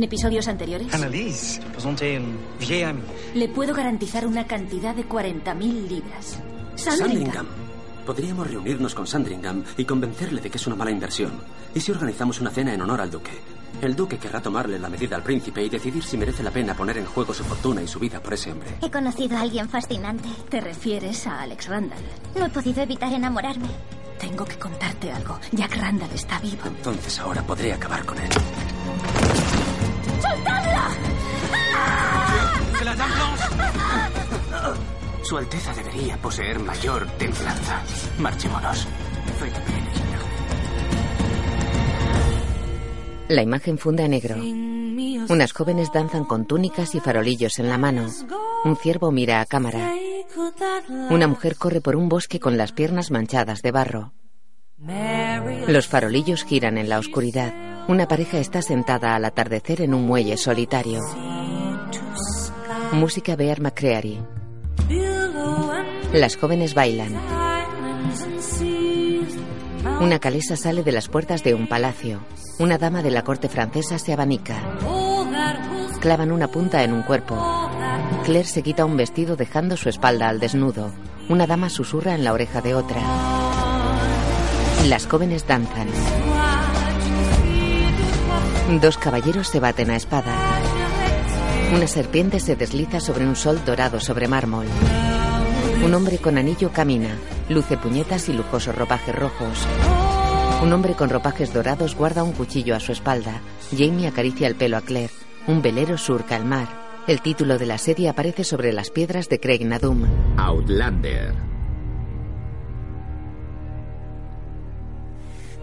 ¿En episodios anteriores? Annalise. Le puedo garantizar una cantidad de 40.000 libras. Sandringham. Podríamos reunirnos con Sandringham y convencerle de que es una mala inversión. ¿Y si organizamos una cena en honor al duque? El duque querrá tomarle la medida al príncipe y decidir si merece la pena poner en juego su fortuna y su vida por ese hombre. He conocido a alguien fascinante. ¿Te refieres a Alex Randall? No he podido evitar enamorarme. Tengo que contarte algo. Jack Randall está vivo. Entonces ahora podré acabar con él. ¡Soltadla! C'est la dame blanche Su Alteza debería poseer mayor templanza. Marchémonos. La imagen funde a negro. Unas jóvenes danzan con túnicas y farolillos en la mano. Un ciervo mira a cámara. Una mujer corre por un bosque con las piernas manchadas de barro. Los farolillos giran en la oscuridad. Una pareja está sentada al atardecer en un muelle solitario. Música Bear McCreary. Las jóvenes bailan. Una calesa sale de las puertas de un palacio. Una dama de la corte francesa se abanica. Clavan una punta en un cuerpo. Claire se quita un vestido dejando su espalda al desnudo. Una dama susurra en la oreja de otra. Las jóvenes danzan. Dos caballeros se baten a espada. Una serpiente se desliza sobre un sol dorado sobre mármol. Un hombre con anillo camina, luce puñetas y lujosos ropajes rojos. Un hombre con ropajes dorados guarda un cuchillo a su espalda. Jamie acaricia el pelo a Claire. Un velero surca el mar. El título de la serie aparece sobre las piedras de Craig Nadum. Outlander.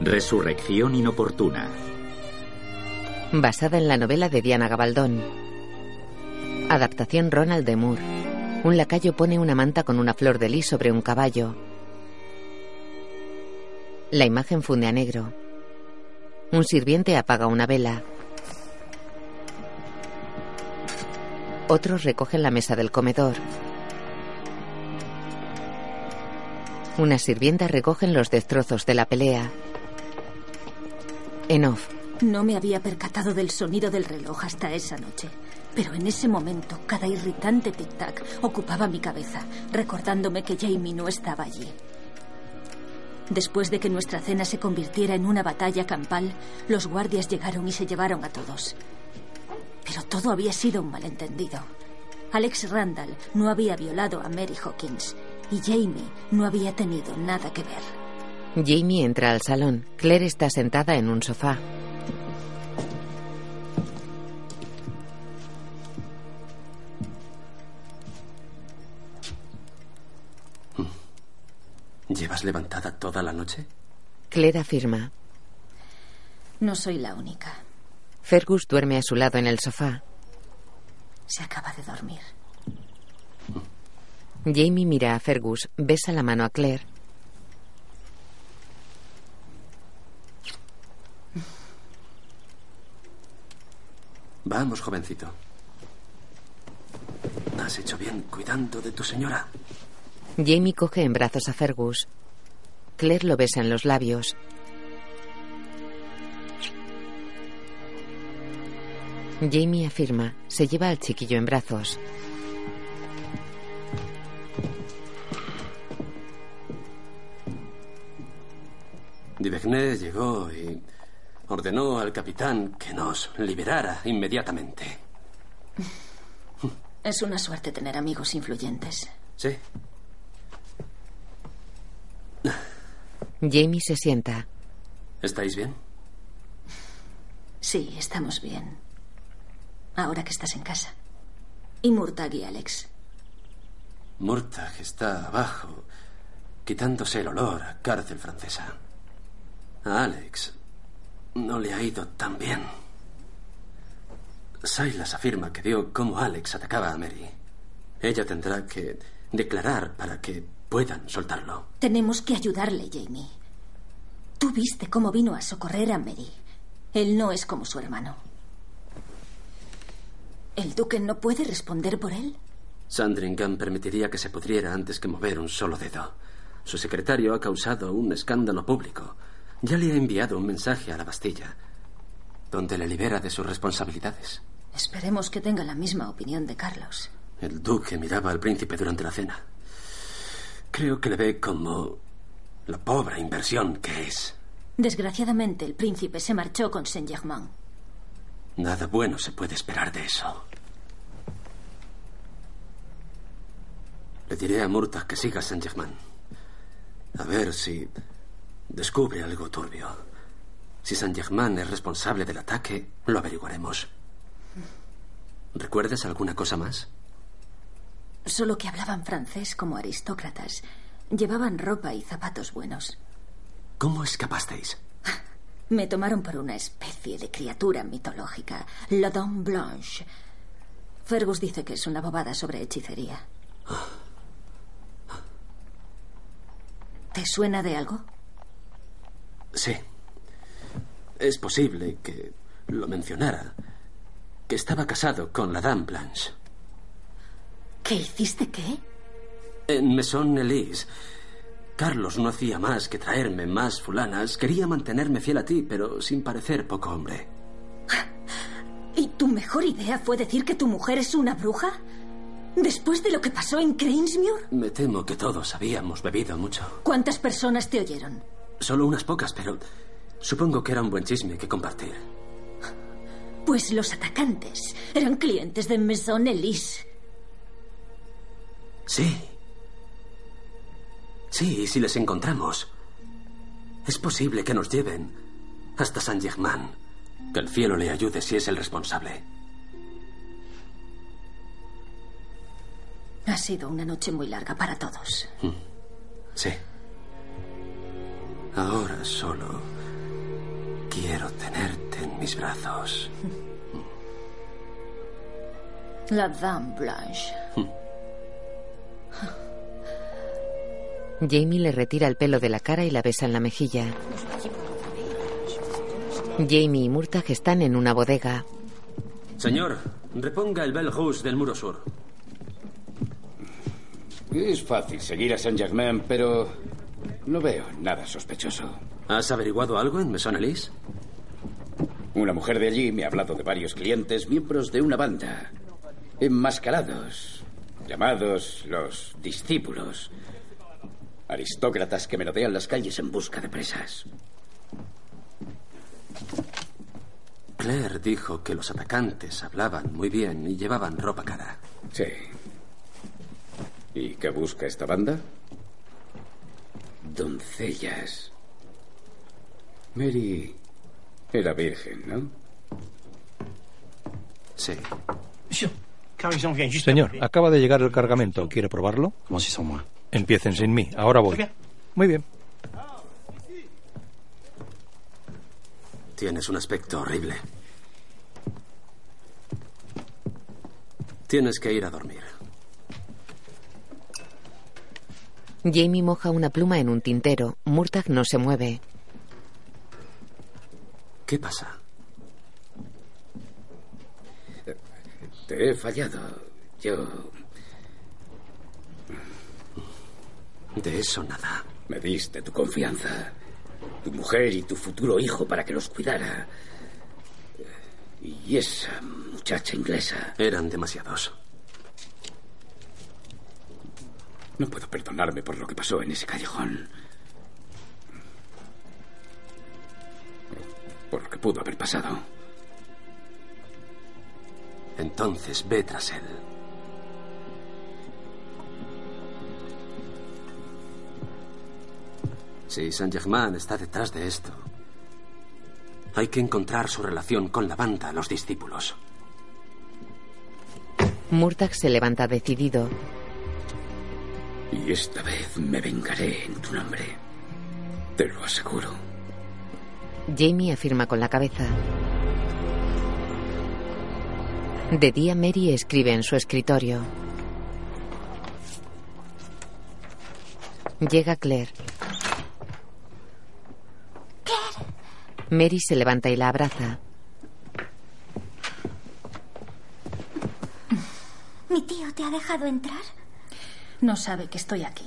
Resurrección inoportuna. Basada en la novela de Diana Gabaldón. Adaptación Ronald de Moore. Un lacayo pone una manta con una flor de lis sobre un caballo. La imagen funde a negro. Un sirviente apaga una vela. Otros recogen la mesa del comedor. Unas sirvientas recogen los destrozos de la pelea. En off. No me había percatado del sonido del reloj hasta esa noche. Pero en ese momento, cada irritante tic-tac ocupaba mi cabeza, recordándome que Jamie no estaba allí. Después de que nuestra cena se convirtiera en una batalla campal, los guardias llegaron y se llevaron a todos. Pero todo había sido un malentendido. Alex Randall no había violado a Mary Hawkins y Jamie no había tenido nada que ver. Jamie entra al salón. Claire está sentada en un sofá. ¿Llevas levantada toda la noche? Claire afirma. No soy la única. Fergus duerme a su lado en el sofá. Se acaba de dormir. Jamie mira a Fergus, besa la mano a Claire. Vamos, jovencito. Has hecho bien cuidando de tu señora. Jamie coge en brazos a Fergus. Claire lo besa en los labios. Jamie afirma. Se lleva al chiquillo en brazos. Divegné llegó y ordenó al capitán que nos liberara inmediatamente. Es una suerte tener amigos influyentes. Sí. Jamie se sienta. ¿Estáis bien? Sí, estamos bien. Ahora que estás en casa. Y Murtag y Alex. Murtag está abajo, quitándose el olor a cárcel francesa. A Alex no le ha ido tan bien. Silas afirma que vio cómo Alex atacaba a Mary. Ella tendrá que declarar para que puedan soltarlo. Tenemos que ayudarle, Jamie. Tú viste cómo vino a socorrer a Mary. Él no es como su hermano. ¿El duque no puede responder por él? Sandringham permitiría que se pudriera antes que mover un solo dedo. Su secretario ha causado un escándalo público. Ya le ha enviado un mensaje a la Bastilla. donde le libera de sus responsabilidades. Esperemos que tenga la misma opinión de Carlos. El duque miraba al príncipe durante la cena. Creo que le ve como la pobre inversión que es. Desgraciadamente, el príncipe se marchó con Saint-Germain. Nada bueno se puede esperar de eso. Le diré a Murtagh que siga Saint-Germain. A ver si descubre algo turbio. Si Saint-Germain es responsable del ataque, lo averiguaremos. ¿Recuerdas alguna cosa más? Solo que hablaban francés como aristócratas. Llevaban ropa y zapatos buenos. ¿Cómo escapasteis? Me tomaron por una especie de criatura mitológica, la Dame Blanche. Fergus dice que es una bobada sobre hechicería. ¿Te suena de algo? Sí. Es posible que lo mencionara. Que estaba casado con la Dame Blanche. ¿Qué hiciste qué? En Maison Elise. Carlos no hacía más que traerme más fulanas. Quería mantenerme fiel a ti, pero sin parecer poco hombre. ¿Y tu mejor idea fue decir que tu mujer es una bruja? ¿Después de lo que pasó en Cranesmuir? Me temo que todos habíamos bebido mucho. ¿Cuántas personas te oyeron? Solo unas pocas, pero supongo que era un buen chisme que compartir. Pues los atacantes eran clientes de Maison Elise. Sí. Sí, y si les encontramos, es posible que nos lleven hasta Saint Germain. Que el cielo le ayude si es el responsable. Ha sido una noche muy larga para todos. Sí. Ahora solo quiero tenerte en mis brazos. La Dame Blanche. Jamie le retira el pelo de la cara y la besa en la mejilla. Jamie y Murtagh están en una bodega. Señor, reponga el Bell Hus del muro sur. Es fácil seguir a Saint Germain, pero no veo nada sospechoso. ¿Has averiguado algo en Maison Elise? Una mujer de allí me ha hablado de varios clientes, miembros de una banda, enmascarados, llamados los discípulos. Aristócratas que merodean las calles en busca de presas. Claire dijo que los atacantes hablaban muy bien y llevaban ropa cara. Sí. ¿Y qué busca esta banda? Doncellas. Mary era virgen, ¿no? Sí. Señor, acaba de llegar el cargamento. ¿Quiere probarlo? Commencez sans moi. Empiecen sin mí. Ahora voy. Muy bien. Tienes un aspecto horrible. Tienes que ir a dormir. Jamie moja una pluma en un tintero. Murtagh no se mueve. ¿Qué pasa? Te he fallado. Yo De eso nada. me diste tu confianza. Tu mujer y tu futuro hijo para que los cuidara. Y esa muchacha inglesa. Eran demasiados. No puedo perdonarme por lo que pasó en ese callejón. Por lo que pudo haber pasado. Entonces ve tras él. Si Saint Germain está detrás de esto, hay que encontrar su relación con la banda, los discípulos. Murtagh se levanta decidido. Y esta vez me vengaré en tu nombre. Te lo aseguro. Jamie afirma con la cabeza. De día Mary escribe en su escritorio. Llega Claire. Mary se levanta y la abraza. ¿Mi tío te ha dejado entrar? No sabe que estoy aquí.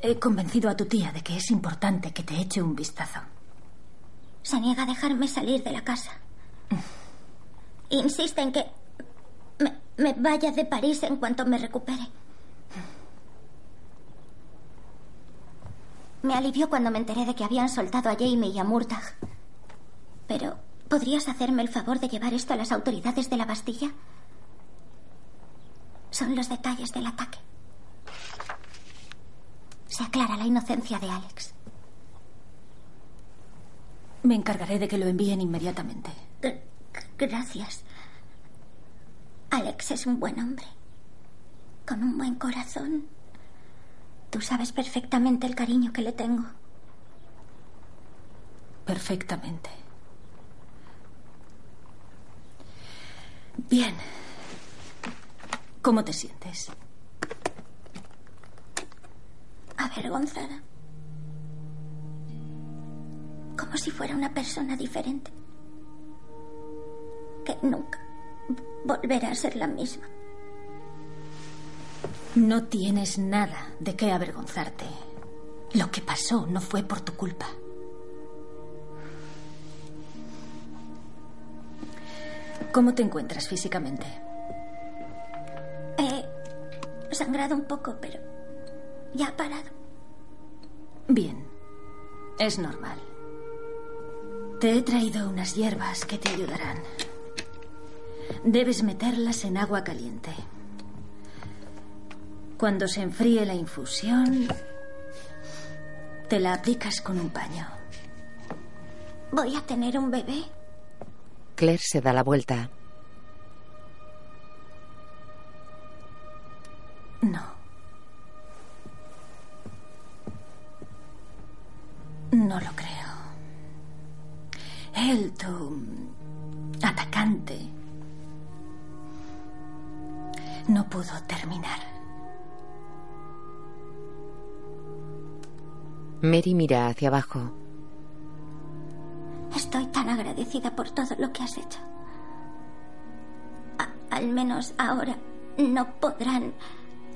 He convencido a tu tía de que es importante que te eche un vistazo. Se niega a dejarme salir de la casa. insiste en que me, vaya de París en cuanto me recupere. Me alivió cuando me enteré de que habían soltado a Jamie y a Murtagh. Pero, ¿podrías hacerme el favor de llevar esto a las autoridades de la Bastilla? Son los detalles del ataque. Se aclara la inocencia de Alex. Me encargaré de que lo envíen inmediatamente. G- Gracias. Alex es un buen hombre. Con un buen corazón. Tú sabes perfectamente el cariño que le tengo. Perfectamente. Bien. ¿Cómo te sientes? Avergonzada. Como si fuera una persona diferente. Que nunca volverá a ser la misma. No tienes nada de qué avergonzarte. Lo que pasó no fue por tu culpa. ¿Cómo te encuentras físicamente? He sangrado un poco, pero ya ha parado. Bien. Es normal. Te he traído unas hierbas que te ayudarán. Debes meterlas en agua caliente. Cuando se enfríe la infusión, te la aplicas con un paño. ¿Voy a tener un bebé? Claire se da la vuelta. No. No lo creo. Él, tu atacante, no pudo terminar. Mary mira hacia abajo. Estoy tan agradecida por todo lo que has hecho. A- al menos ahora no podrán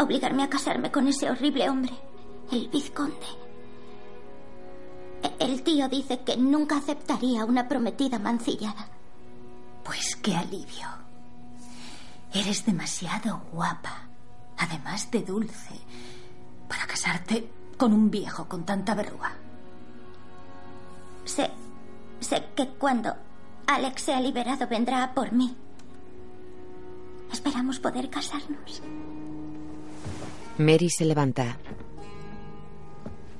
obligarme a casarme con ese horrible hombre, el vizconde. El tío dice que nunca aceptaría una prometida mancillada. Pues qué alivio. Eres demasiado guapa, además de dulce, para casarte con un viejo con tanta verruga. Sé, sé que cuando Alex sea liberado vendrá a por mí. Esperamos poder casarnos. Mary se levanta.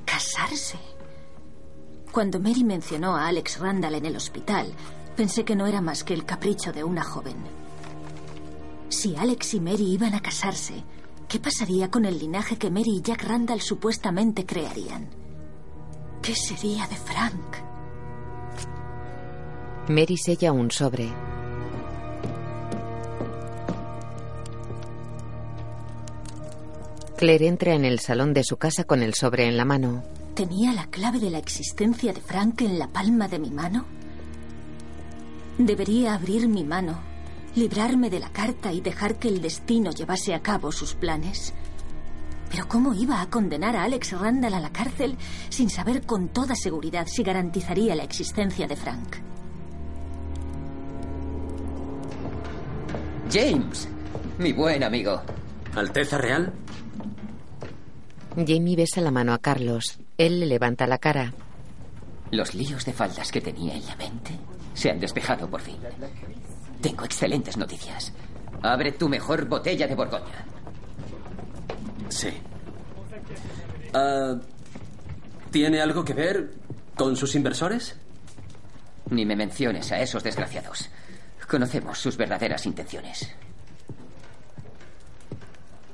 Casarse. Cuando Mary mencionó a Alex Randall en el hospital, pensé que no era más que el capricho de una joven. Si Alex y Mary iban a casarse, ¿qué pasaría con el linaje que Mary y Jack Randall supuestamente crearían? ¿Qué sería de Frank? Mary sella un sobre. Claire entra en el salón de su casa con el sobre en la mano. ¿Tenía la clave de la existencia de Frank en la palma de mi mano? Debería abrir mi mano, librarme de la carta y dejar que el destino llevase a cabo sus planes. Pero ¿cómo iba a condenar a Alex Randall a la cárcel sin saber con toda seguridad si garantizaría la existencia de Frank? James, mi buen amigo. ¿Alteza Real? Jamie besa la mano a Carlos. Él le levanta la cara. Los líos de faldas que tenía en la mente se han despejado por fin. Tengo excelentes noticias. Abre tu mejor botella de Borgoña. Sí. Ah, ¿Tiene algo que ver con sus inversores? Ni me menciones a esos desgraciados. Conocemos sus verdaderas intenciones.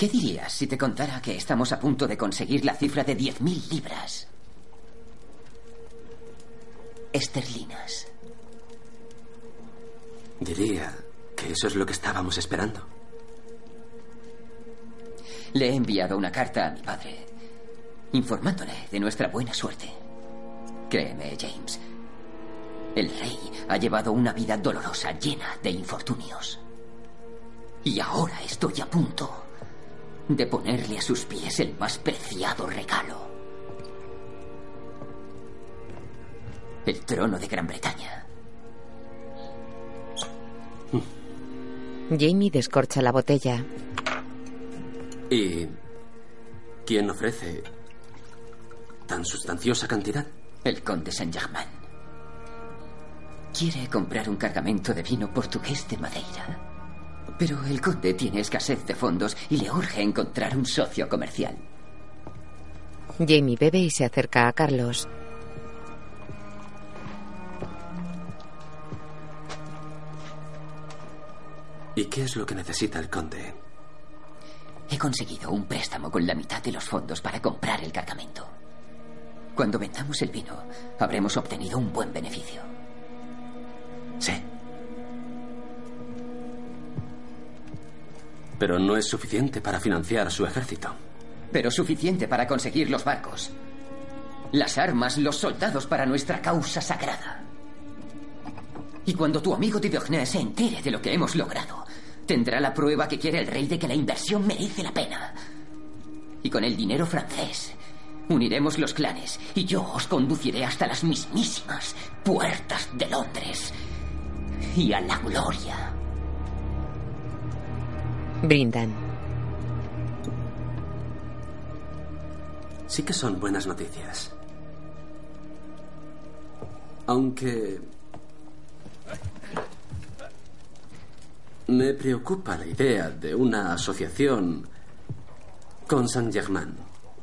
¿Qué dirías si te contara que estamos a punto de conseguir la cifra de 10.000 libras? Esterlinas. Diría que eso es lo que estábamos esperando. Le he enviado una carta a mi padre, informándole de nuestra buena suerte. Créeme, James, el rey ha llevado una vida dolorosa, llena de infortunios. Y ahora estoy a punto de ponerle a sus pies el más preciado regalo. El trono de Gran Bretaña. Jamie descorcha la botella. ¿Y quién ofrece tan sustanciosa cantidad? El conde Saint-Germain. Quiere comprar un cargamento de vino portugués de Madeira. Pero el conde tiene escasez de fondos y le urge encontrar un socio comercial. Jamie bebe y se acerca a Carlos. ¿Y qué es lo que necesita el conde? He conseguido un préstamo con la mitad de los fondos para comprar el cargamento. Cuando vendamos el vino, habremos obtenido un buen beneficio. Sí. Pero no es suficiente para financiar su ejército. Pero suficiente para conseguir los barcos. Las armas, los soldados para nuestra causa sagrada. Y cuando tu amigo Diogné se entere de lo que hemos logrado, tendrá la prueba que quiere el rey de que la inversión merece la pena. Y con el dinero francés, uniremos los clanes y yo os conduciré hasta las mismísimas puertas de Londres y a la gloria. Brindan. Sí que son buenas noticias. Aunque... Me preocupa la idea de una asociación con Saint-Germain.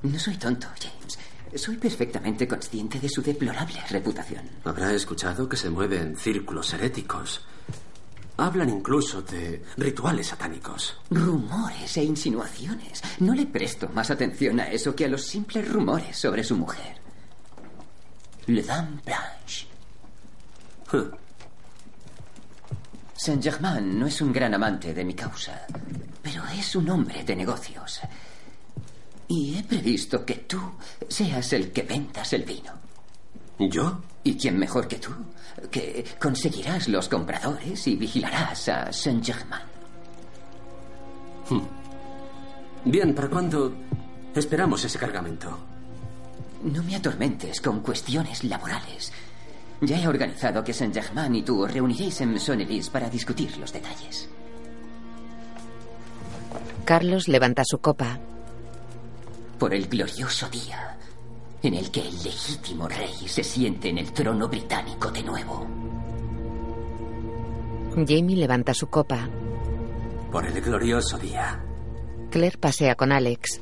No soy tonto, James. Soy perfectamente consciente de su deplorable reputación. Habrá escuchado que se mueve en círculos heréticos. Hablan incluso de rituales satánicos. Rumores e insinuaciones. No le presto más atención a eso que a los simples rumores sobre su mujer. Le Dame Blanche. Saint-Germain no es un gran amante de mi causa, pero es un hombre de negocios. Y he previsto que tú seas el que vendas el vino. ¿Yo? ¿Y quién mejor que tú? Que conseguirás los compradores y vigilarás a Saint-Germain. Hmm. Bien, ¿para cuándo esperamos ese cargamento? No me atormentes con cuestiones laborales. Ya he organizado que Saint-Germain y tú os reuniréis en Sonneris para discutir los detalles. Carlos levanta su copa. Por el glorioso día en el que el legítimo rey se siente en el trono británico de nuevo. Jamie levanta su copa. Por el glorioso día. Claire pasea con Alex.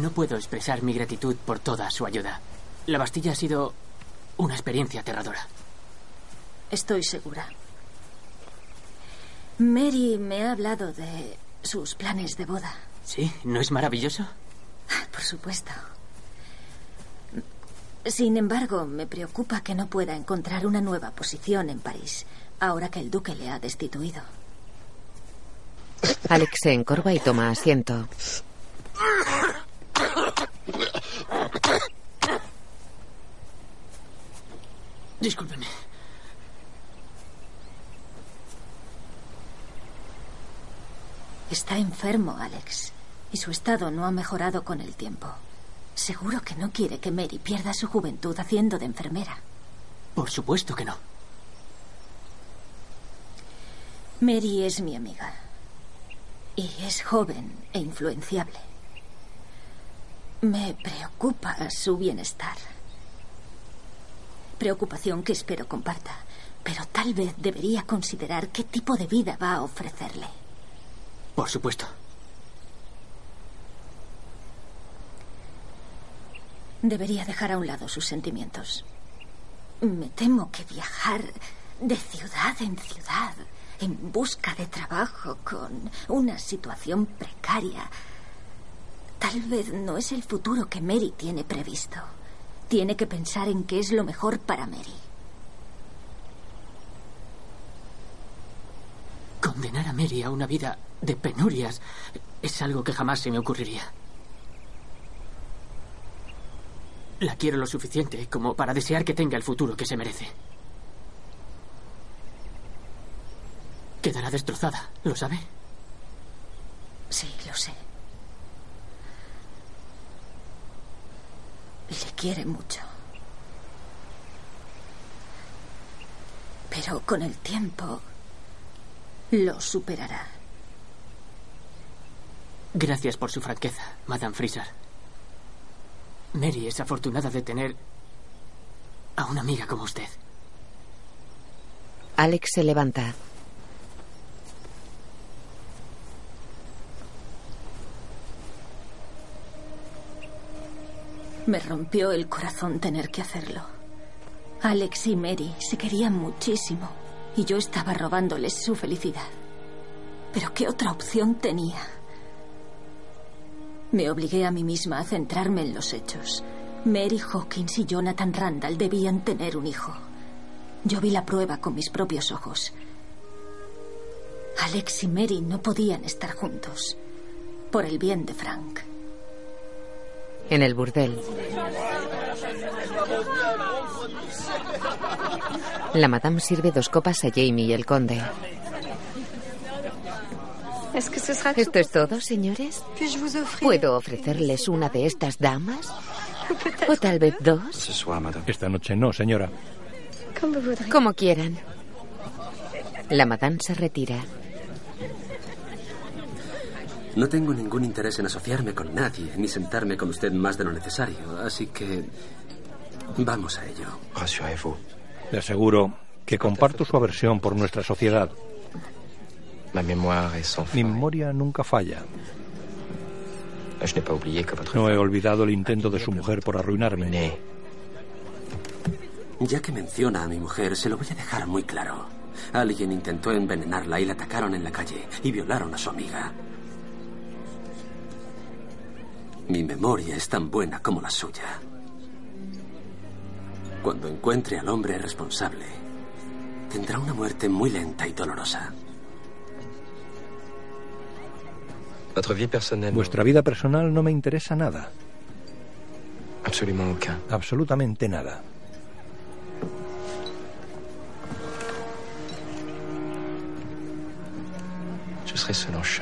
No puedo expresar mi gratitud por toda su ayuda. La Bastilla ha sido una experiencia aterradora. Estoy segura. Mary me ha hablado de sus planes de boda. ¿Sí? ¿No es maravilloso? Por supuesto. Sin embargo, me preocupa que no pueda encontrar una nueva posición en París, ahora que el duque le ha destituido. Alex se encorva y toma asiento. Discúlpeme. Está enfermo, Alex, y su estado no ha mejorado con el tiempo. Seguro que no quiere que Mary pierda su juventud haciendo de enfermera. Por supuesto que no. Mary es mi amiga. Y es joven e influenciable. Me preocupa su bienestar. Preocupación que espero comparta. Pero tal vez debería considerar qué tipo de vida va a ofrecerle. Por supuesto. Debería dejar a un lado sus sentimientos. Me temo que viajar de ciudad en ciudad en busca de trabajo con una situación precaria tal vez no es el futuro que Mary tiene previsto. Tiene que pensar en qué es lo mejor para Mary. Condenar a Mary a una vida de penurias es algo que jamás se me ocurriría. La quiero lo suficiente como para desear que tenga el futuro que se merece. Quedará destrozada, ¿lo sabe? Sí, lo sé. Le quiere mucho. Pero con el tiempo Lo superará. Gracias por su franqueza, Madame Fraser. Mary es afortunada de tener a una amiga como usted. Alex se levanta. Me rompió el corazón tener que hacerlo. Alex y Mary se querían muchísimo y yo estaba robándoles su felicidad. Pero ¿qué otra opción tenía? Me obligué a mí misma a centrarme en los hechos. Mary Hawkins y Jonathan Randall debían tener un hijo. Yo vi la prueba con mis propios ojos. Alex y Mary no podían estar juntos. Por el bien de Frank. En el burdel. La madame sirve dos copas a Jamie y el conde. ¿Esto es todo, señores? ¿Puedo ofrecerles una de estas damas? ¿O tal vez dos? Esta noche no, señora. Como quieran. La madame se retira. No tengo ningún interés en asociarme con nadie, ni sentarme con usted más de lo necesario, así que vamos a ello. Le aseguro que comparto su aversión por nuestra sociedad. Mi memoria nunca falla. No he olvidado el intento de su mujer por arruinarme. Ya que menciona a mi mujer, se lo voy a dejar muy claro. Alguien intentó envenenarla y la atacaron en la calle y violaron a su amiga. Mi memoria es tan buena como la suya. Cuando encuentre al hombre responsable, tendrá una muerte muy lenta y dolorosa. Vuestra vida personal no me interesa nada. Absolutamente nada.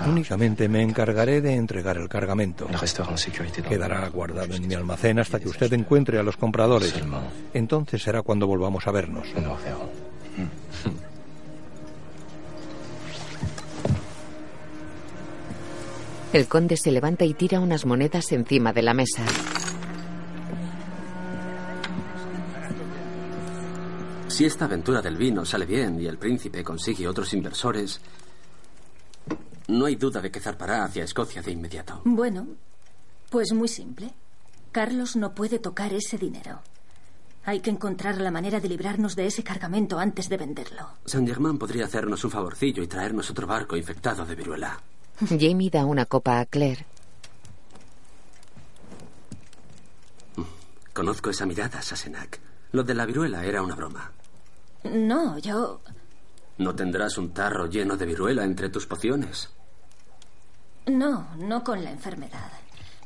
Únicamente me encargaré de entregar el cargamento. Quedará guardado en mi almacén hasta que usted encuentre a los compradores. Entonces será cuando volvamos a vernos. El conde se levanta y tira unas monedas encima de la mesa. Si esta aventura del vino sale bien y el príncipe consigue otros inversores, no hay duda de que zarpará hacia Escocia de inmediato. Bueno, pues muy simple. Carlos no puede tocar ese dinero. Hay que encontrar la manera de librarnos de ese cargamento antes de venderlo. Saint Germain podría hacernos un favorcillo y traernos otro barco infectado de viruela. Jamie da una copa a Claire. Conozco esa mirada, Sassenach. Lo de la viruela era una broma. No, yo... ¿No tendrás un tarro lleno de viruela entre tus pociones? No, no con la enfermedad.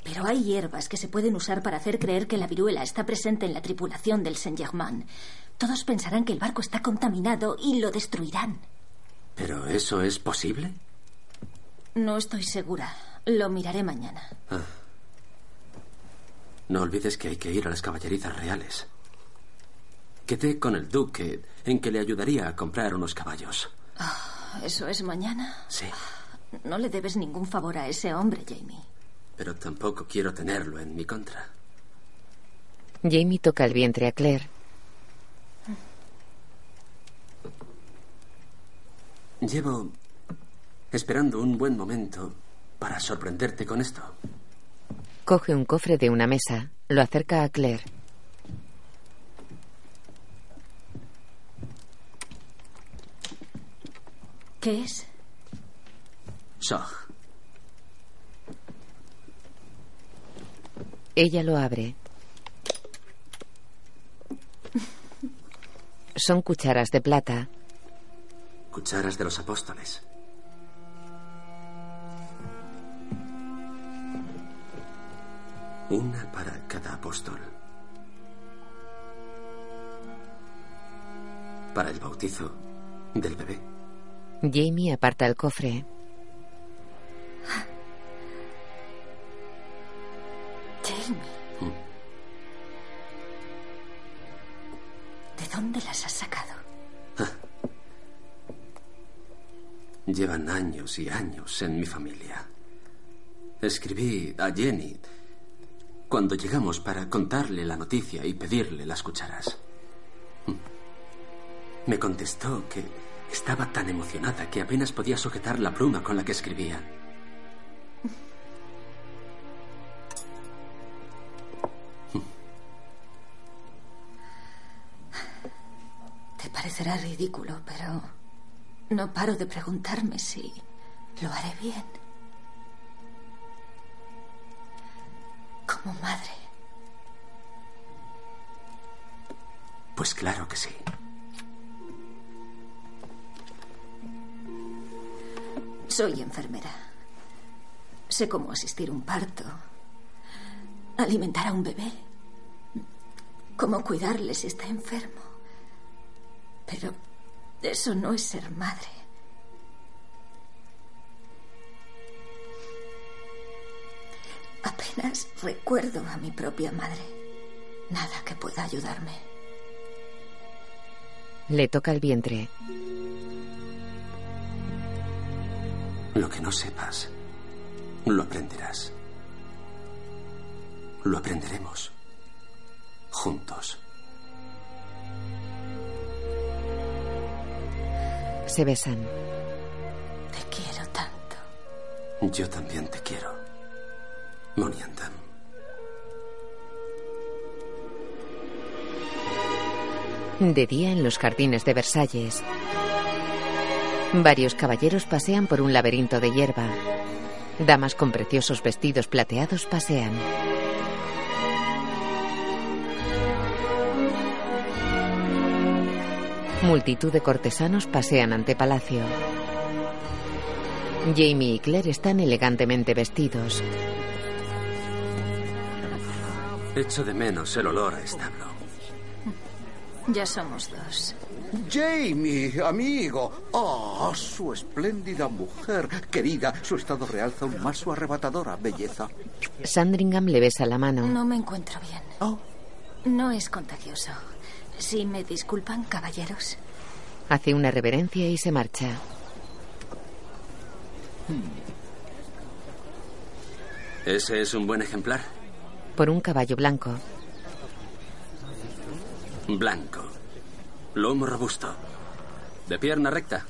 Pero hay hierbas que se pueden usar para hacer creer que la viruela está presente en la tripulación del Saint-Germain. Todos pensarán que el barco está contaminado y lo destruirán. ¿Pero eso es posible? No estoy segura. Lo miraré mañana. Ah. No olvides que hay que ir a las caballerizas reales. Quedé con el duque en que le ayudaría a comprar unos caballos. Ah, ¿Eso es mañana? Sí. No le debes ningún favor a ese hombre, Jamie. Pero tampoco quiero tenerlo en mi contra. Jamie toca el vientre a Claire. Llevo esperando un buen momento para sorprenderte con esto. Coge un cofre de una mesa, lo acerca a Claire. ¿Qué es? Sog. Ella lo abre. Son cucharas de plata. Cucharas de los apóstoles. Una para cada apóstol. Para el bautizo del bebé. Jamie aparta el cofre. Jamie. ¿De dónde las has sacado? llevan años y años en mi familia. Escribí a Jenny cuando llegamos para contarle la noticia y pedirle las cucharas. Me contestó que estaba tan emocionada que apenas podía sujetar la pluma con la que escribía. Te parecerá ridículo, pero no paro de preguntarme si lo haré bien. Como madre. Pues claro que sí. Soy enfermera. Sé cómo asistir a un parto, alimentar a un bebé, cómo cuidarle si está enfermo. Pero eso no es ser madre. Apenas recuerdo a mi propia madre. Nada que pueda ayudarme. Le toca el vientre. Lo que no sepas, lo aprenderás. Lo aprenderemos. Juntos. Se besan. Te quiero tanto. Yo también te quiero. De día en los jardines de Versalles. Varios caballeros pasean por un laberinto de hierba. Damas con preciosos vestidos plateados pasean. Multitud de cortesanos pasean ante palacio. Jamie y Claire están elegantemente vestidos. Echo de menos el olor a establo. Ya somos dos. Jamie, amigo. Oh, su espléndida mujer. Querida, su estado realza aún más su arrebatadora belleza. Sandringham le besa la mano. No me encuentro bien. Oh. No es contagioso. Si me disculpan, caballeros. Hace una reverencia y se marcha. ¿Ese es un buen ejemplar? Por un caballo blanco. Blanco. Lomo robusto. De pierna recta.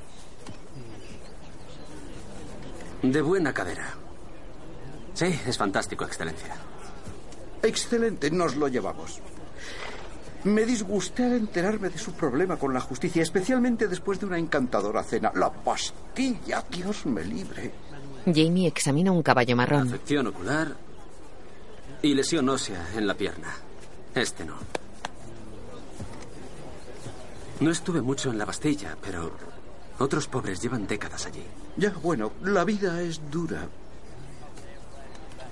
De buena cadera. Sí, es fantástico, Excelencia. Excelente, nos lo llevamos. Me disgusté al enterarme de su problema con la justicia, especialmente después de una encantadora cena. La pastilla, Dios me libre. Jamie examina un caballo marrón. Afección ocular y lesión ósea en la pierna. Este no. No estuve mucho en la Bastilla, pero otros pobres llevan décadas allí. Ya, bueno, la vida es dura.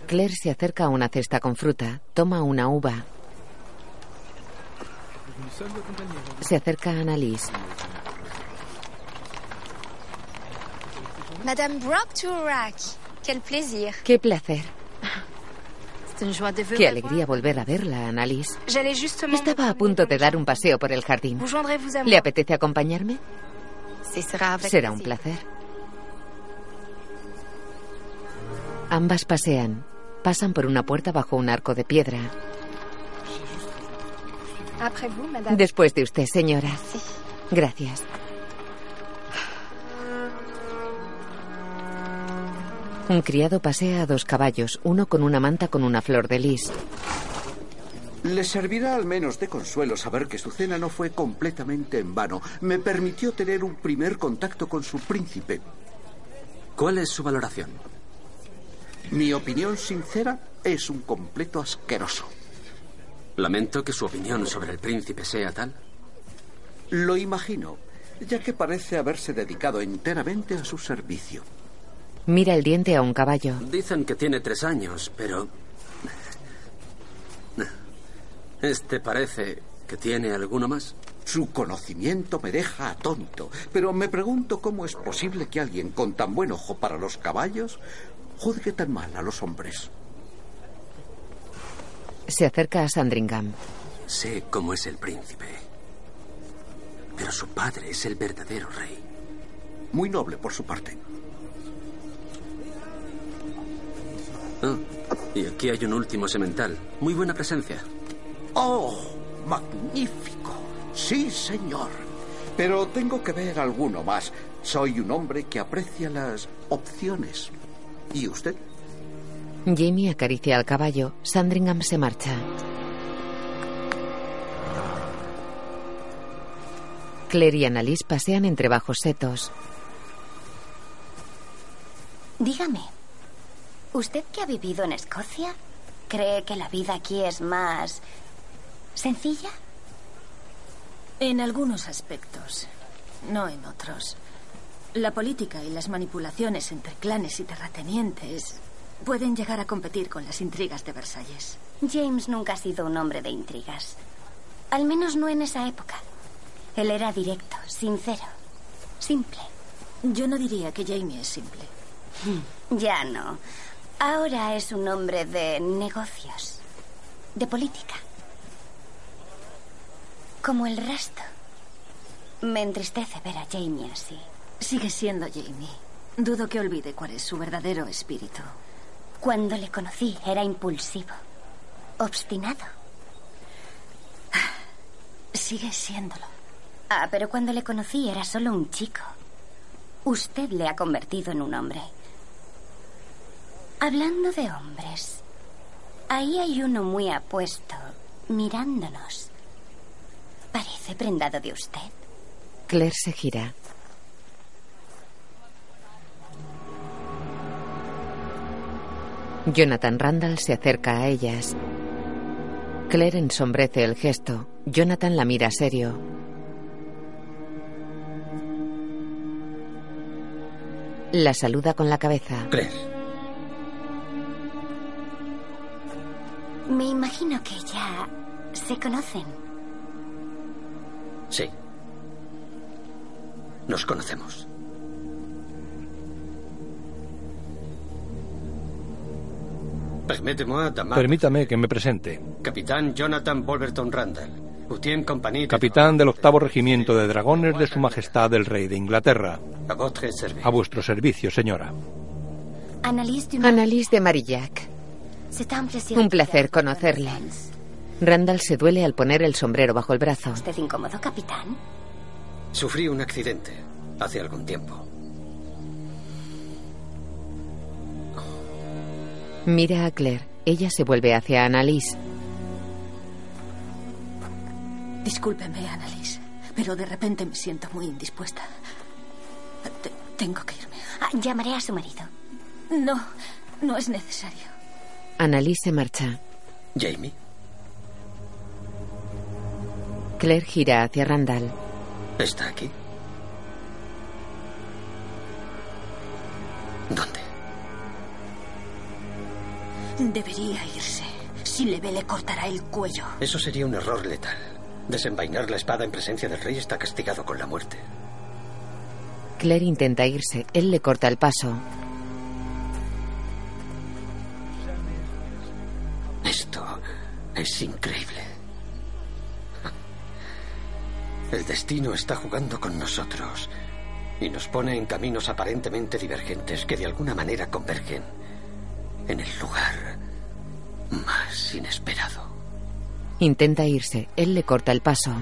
Claire se acerca a una cesta con fruta, toma una uva. Se acerca a Annalise. Madame Brock. Quel plaisir. Qué placer. Qué alegría volver a verla, Annalise. Estaba a punto de dar un paseo por el jardín. ¿Le apetece acompañarme? Será un placer. Ambas pasean. Pasan por una puerta bajo un arco de piedra. Después de usted, señora. Gracias. Un criado pasea a dos caballos, uno con una manta con una flor de lis. Le servirá al menos de consuelo saber que su cena no fue completamente en vano. Me permitió tener un primer contacto con su príncipe. ¿Cuál es su valoración? Mi opinión sincera es un completo asqueroso. Lamento que su opinión sobre el príncipe sea tal. Lo imagino, ya que parece haberse dedicado enteramente a su servicio. Mira el diente a un caballo. Dicen que tiene tres años, pero... Este parece que tiene alguno más. Su conocimiento me deja atónito, pero me pregunto cómo es posible que alguien con tan buen ojo para los caballos juzgue tan mal a los hombres. Se acerca a Sandringham. Sé cómo es el príncipe. Pero su padre es el verdadero rey. Muy noble por su parte. Ah, y aquí hay un último semental. Muy buena presencia. ¡Oh! ¡Magnífico! Sí, señor. Pero tengo que ver alguno más. Soy un hombre que aprecia las opciones. ¿Y usted? Jamie acaricia al caballo. Sandringham se marcha. Claire y Annalise pasean entre bajos setos. Dígame, ¿usted que ha vivido en Escocia cree que la vida aquí es más sencilla? En algunos aspectos, no en otros. La política y las manipulaciones entre clanes y terratenientes pueden llegar a competir con las intrigas de Versalles. James nunca ha sido un hombre de intrigas. Al menos no en esa época. Él era directo, sincero, simple. Yo no diría que Jamie es simple. Ya no. Ahora es un hombre de negocios, de política. Como el resto. Me entristece ver a Jamie así. Sigue siendo Jamie. Dudo que olvide cuál es su verdadero espíritu. Cuando le conocí era impulsivo, obstinado. Sigue siéndolo. Ah, pero cuando le conocí era solo un chico. Usted le ha convertido en un hombre. Hablando de hombres, ahí hay uno muy apuesto, mirándonos. Parece prendado de usted. Claire se gira. Jonathan Randall se acerca a ellas. Claire ensombrece el gesto. Jonathan la mira serio. La saluda con la cabeza. Claire. Me imagino que ya se conocen. Sí. Nos conocemos. Permítame que me presente. Capitán Jonathan Wolverton Randall. Capitán del octavo regimiento de dragones de Su Majestad el Rey de Inglaterra. A vuestro servicio, señora. Annalise de Marillac. Un placer conocerle. Randall se duele al poner el sombrero bajo el brazo. ¿Usted incómodo, capitán? Sufrí un accidente hace algún tiempo. Mira a Claire. Ella se vuelve hacia Annalise. Discúlpeme, Annalise, pero de repente me siento muy indispuesta. Te- tengo que irme. Ah, llamaré a su marido. No, no es necesario. Annalise se marcha. Jamie. Claire gira hacia Randall. ¿Está aquí? ¿Dónde? Debería irse. Si le ve, le cortará el cuello. Eso sería un error letal. Desenvainar la espada en presencia del rey está castigado con la muerte. Claire intenta irse. Él le corta el paso. Esto es increíble. El destino está jugando con nosotros y nos pone en caminos aparentemente divergentes que de alguna manera convergen en el lugar más inesperado. Intenta irse. Él le corta el paso.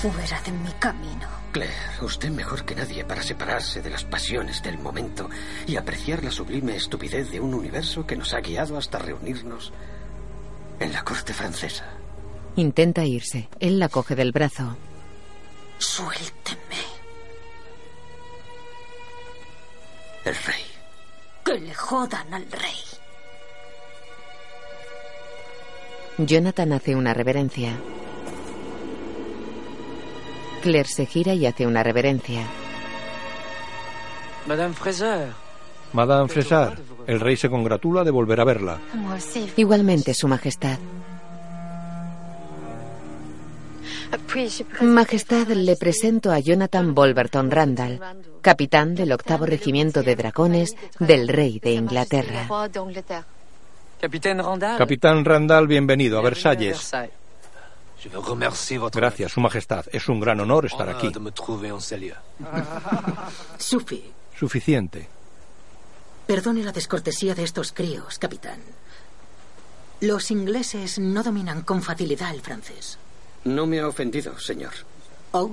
Fuera de mi camino. Claire, usted mejor que nadie para separarse de las pasiones del momento y apreciar la sublime estupidez de un universo que nos ha guiado hasta reunirnos en la corte francesa. Intenta irse. Él la coge del brazo. Suélteme. El rey. Que le jodan al rey. Jonathan hace una reverencia. Claire se gira y hace una reverencia. Madame Fraser. Madame Fresar, el rey se congratula de volver a verla. Igualmente, Su Majestad. Majestad, le presento a Jonathan Wolverton Randall, capitán del octavo regimiento de dragones del rey de Inglaterra. Capitaine Randall. Capitán Randall, bienvenido a Versalles. Gracias, Su Majestad. Es un gran honor estar aquí. Sufi, Suficiente. perdone la descortesía de estos críos, capitán. Los ingleses no dominan con facilidad el francés. No me ha ofendido, señor. Oh,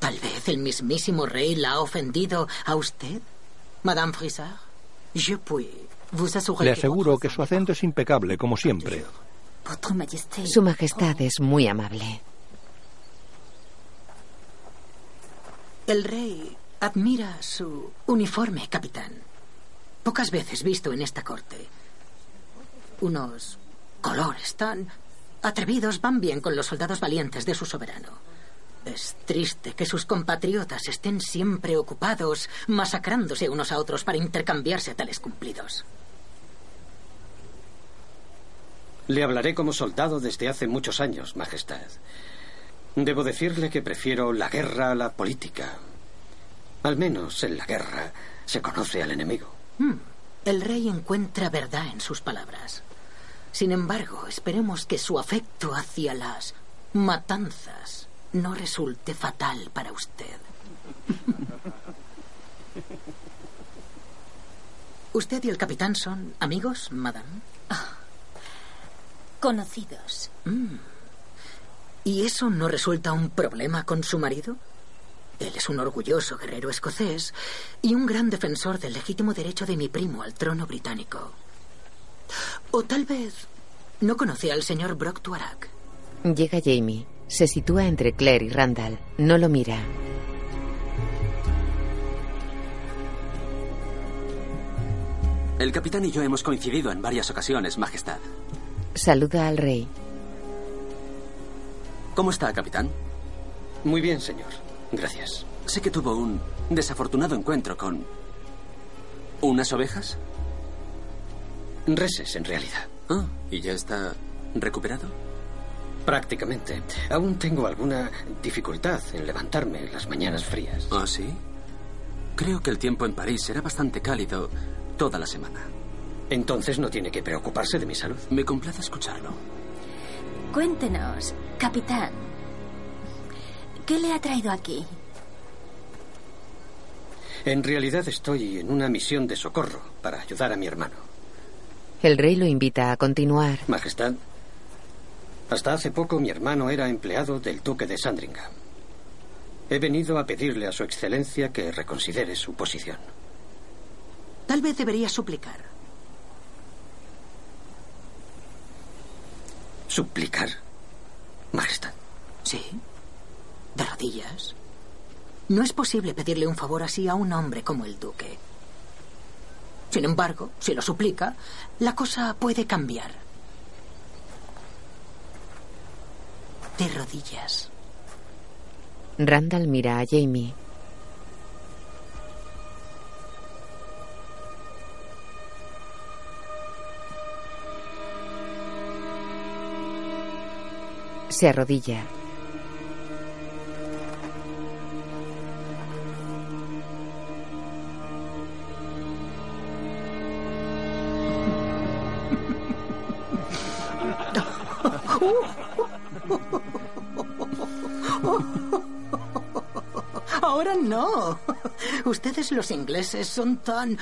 tal vez el mismísimo rey la ha ofendido a usted, Madame Frisard. Je puis vous assurer Le aseguro que su acento es impecable, como siempre. Su Majestad es muy amable. El rey admira su uniforme, capitán. Pocas veces visto en esta corte. Unos colores tan atrevidos van bien con los soldados valientes de su soberano. Es triste que sus compatriotas estén siempre ocupados masacrándose unos a otros para intercambiarse tales cumplidos. Le hablaré como soldado desde hace muchos años, Majestad. Debo decirle que prefiero la guerra a la política. Al menos en la guerra se conoce al enemigo. Hmm, El rey encuentra verdad en sus palabras. Sin embargo, esperemos que su afecto hacia las matanzas no resulte fatal para usted. ¿Usted y el capitán son amigos, madame? Conocidos. Mm. ¿Y eso no resulta un problema con su marido? Él es un orgulloso guerrero escocés y un gran defensor del legítimo derecho de mi primo al trono británico. O tal vez no conoce al señor Brock Tuarak. Llega Jamie. Se sitúa entre Claire y Randall. No lo mira. El capitán y yo hemos coincidido en varias ocasiones, Majestad. Saluda al rey. ¿Cómo está, capitán? Muy bien, señor. Gracias. Sé que tuvo un desafortunado encuentro con... ¿Unas ovejas? Reses, en realidad. Ah, ¿y ya está recuperado? Prácticamente. Aún tengo alguna dificultad en levantarme en las mañanas frías. ¿Ah, sí? Creo que el tiempo en París será bastante cálido toda la semana. Entonces no tiene que preocuparse de mi salud. Me complace escucharlo. Cuéntenos, capitán. ¿Qué le ha traído aquí? En realidad estoy en una misión de socorro para ayudar a mi hermano. El rey lo invita a continuar. Majestad, hasta hace poco mi hermano era empleado del duque de Sandringham. He venido a pedirle a su excelencia que reconsidere su posición. Tal vez debería suplicar. ¿Suplicar? Majestad. Sí. De rodillas. No es posible pedirle un favor así a un hombre como el duque. Sin embargo, si lo suplica, la cosa puede cambiar. De rodillas. Randall mira a Jamie. Se arrodilla. Ahora no. Ustedes los ingleses son tan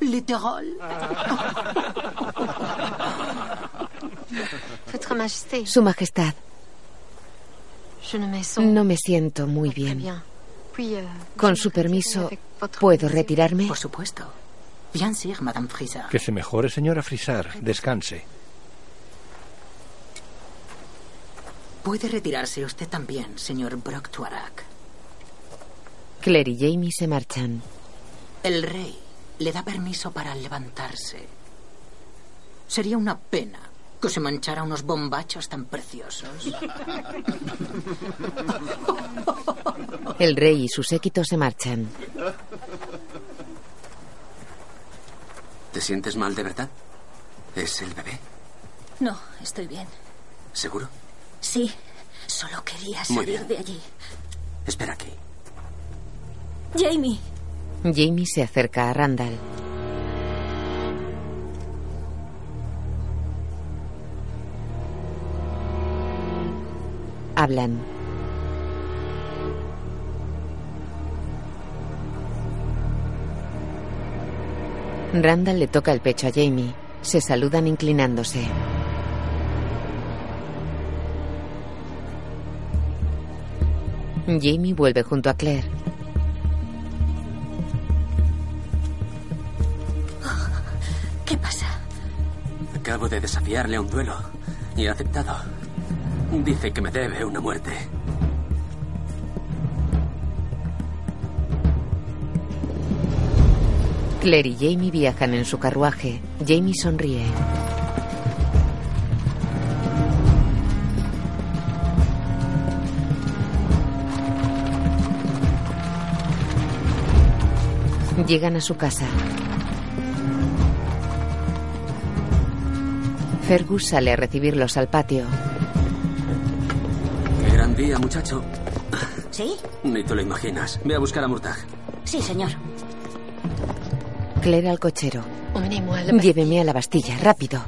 literal. Su Majestad, no me siento muy bien. euh, Con su permiso, ¿puedo retirarme? Por supuesto. Bien sûr, Madame Frisa. Que se mejore, señora Frisar. Descanse. Puede retirarse usted también, señor Brock Tuarak. Claire y Jamie se marchan. El rey le da permiso para levantarse. Sería una pena que se manchara unos bombachos tan preciosos. El rey y su séquito se marchan. ¿Te sientes mal de verdad? ¿Es el bebé? No, estoy bien. ¿Seguro? Sí, solo quería salir de allí. Espera aquí. Jamie, Jamie se acerca a Randall. Hablan. Randall le toca el pecho a Jamie. Se saludan inclinándose. Jamie vuelve junto a Claire. ¿Qué pasa? Acabo de desafiarle a un duelo y ha aceptado. Dice que me debe una muerte. Claire y Jamie viajan en su carruaje. Jamie sonríe. Llegan a su casa. Fergus sale a recibirlos al patio. Día, muchacho. ¿Sí? Ni te lo imaginas. Ve a buscar a Murtag. Sí, señor. Claire al cochero. Lléveme a la Bastilla, rápido.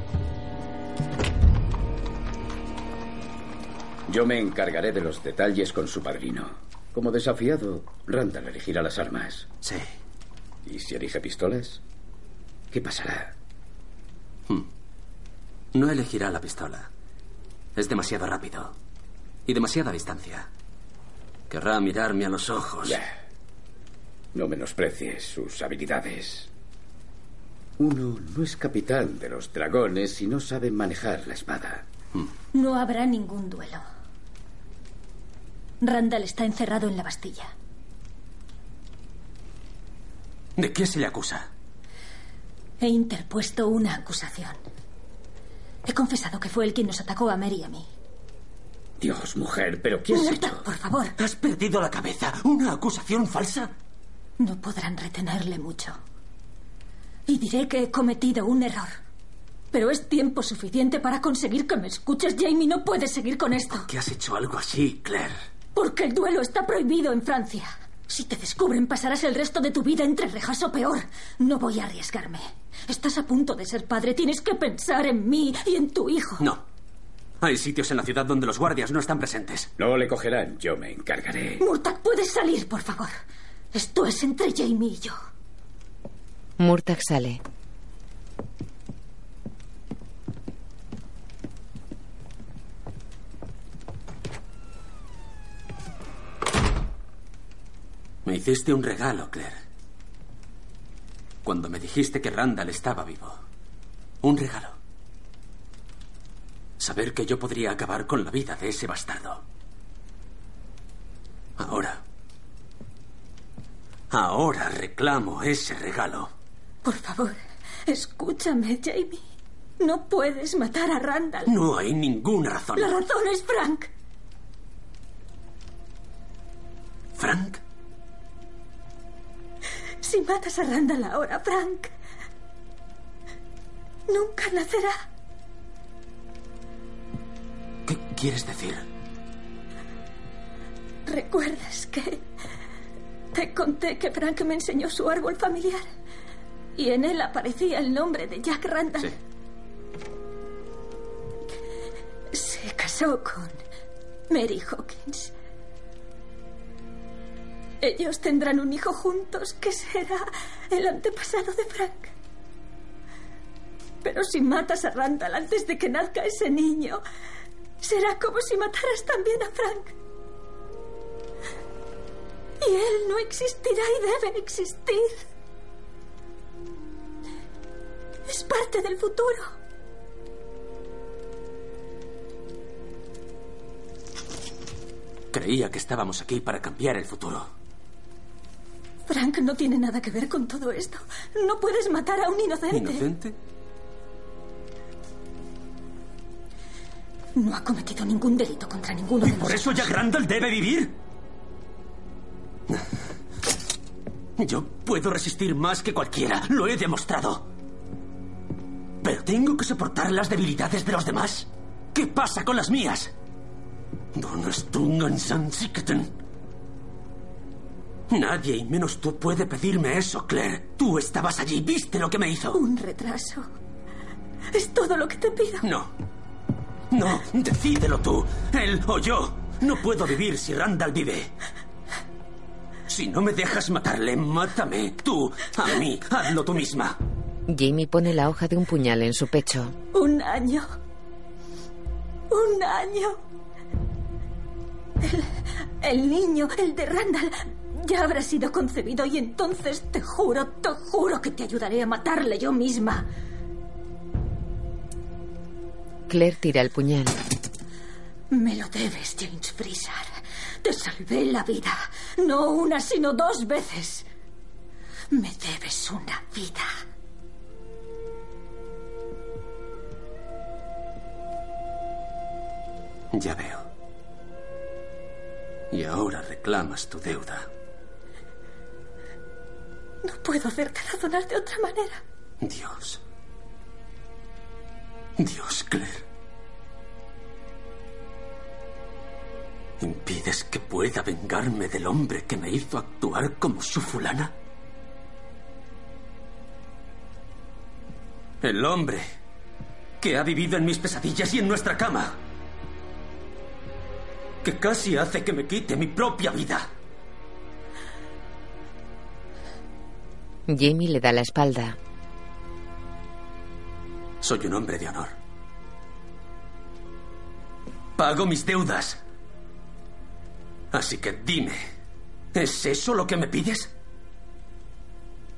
Yo me encargaré de los detalles con su padrino. Como desafiado, Randall elegirá las armas. Sí. ¿Y si elige pistolas? ¿Qué pasará? Hmm. No elegirá la pistola. Es demasiado rápido. Y demasiada distancia. Querrá mirarme a los ojos. Ya. No menosprecies sus habilidades. Uno no es capitán de los dragones si no sabe manejar la espada. No habrá ningún duelo. Randall está encerrado en la Bastilla. ¿De qué se le acusa? He interpuesto una acusación. He confesado que fue él quien nos atacó a Mary y a mí. Dios, mujer, ¿pero qué has hecho? por favor. ¿Has perdido la cabeza? ¿Una acusación falsa? No podrán retenerle mucho. Y diré que he cometido un error. Pero es tiempo suficiente para conseguir que me escuches, Jamie. No puedes seguir con esto. ¿Qué has hecho algo así, Claire? Porque el duelo está prohibido en Francia. Si te descubren, pasarás el resto de tu vida entre rejas o peor. No voy a arriesgarme. Estás a punto de ser padre. Tienes que pensar en mí y en tu hijo. No. Hay sitios en la ciudad donde los guardias no están presentes. No le cogerán, yo me encargaré. Murtag, puedes salir, por favor. Esto es entre Jamie y yo. Murtag sale. Me hiciste un regalo, Claire. Cuando me dijiste que Randall estaba vivo. Un regalo. Saber que yo podría acabar con la vida de ese bastardo. Ahora. Ahora reclamo ese regalo. Por favor, escúchame, Jamie. No puedes matar a Randall. No hay ninguna razón. La razón es Frank. ¿Frank? Si matas a Randall ahora, Frank, nunca nacerá. Quieres decir? ¿Recuerdas que te conté que Frank me enseñó su árbol familiar? Y en él aparecía el nombre de Jack Randall. Sí. Se casó con Mary Hawkins. Ellos tendrán un hijo juntos que será el antepasado de Frank. Pero si matas a Randall antes de que nazca ese niño, será como si mataras también a Frank. Y él no existirá y debe existir. Es parte del futuro. Creía que estábamos aquí para cambiar el futuro. Frank no tiene nada que ver con todo esto. No puedes matar a un inocente. ¿Inocente? No ha cometido ningún delito contra ninguno de ¿Y por nosotros. eso Jack Randall debe vivir? Yo puedo resistir más que cualquiera, lo he demostrado. Pero tengo que soportar las debilidades de los demás. ¿Qué pasa con las mías? Nadie, y menos tú, puede pedirme eso, Claire. Tú estabas allí, viste lo que me hizo. Un retraso. Es todo lo que te pido. No. No, decídelo tú, él o yo. No puedo vivir si Randall vive. Si no me dejas matarle, mátame. Tú, a mí, hazlo tú misma. Jamie pone la hoja de un puñal en su pecho. Un año. Un año. El, el niño, el de Randall, ya habrá sido concebido y entonces te juro, te juro que te ayudaré a matarle yo misma. Claire tira el puñal. Me lo debes, James Freezer. Te salvé la vida. No una, sino dos veces. Me debes una vida. Ya veo. Y ahora reclamas tu deuda. No puedo hacerte razonar de otra manera. Dios. Dios, Claire. ¿Impides que pueda vengarme del hombre que me hizo actuar como su fulana? El hombre que ha vivido en mis pesadillas y en nuestra cama. Que casi hace que me quite mi propia vida. Jamie le da la espalda. Soy un hombre de honor. Pago mis deudas. Así que dime, ¿es eso lo que me pides?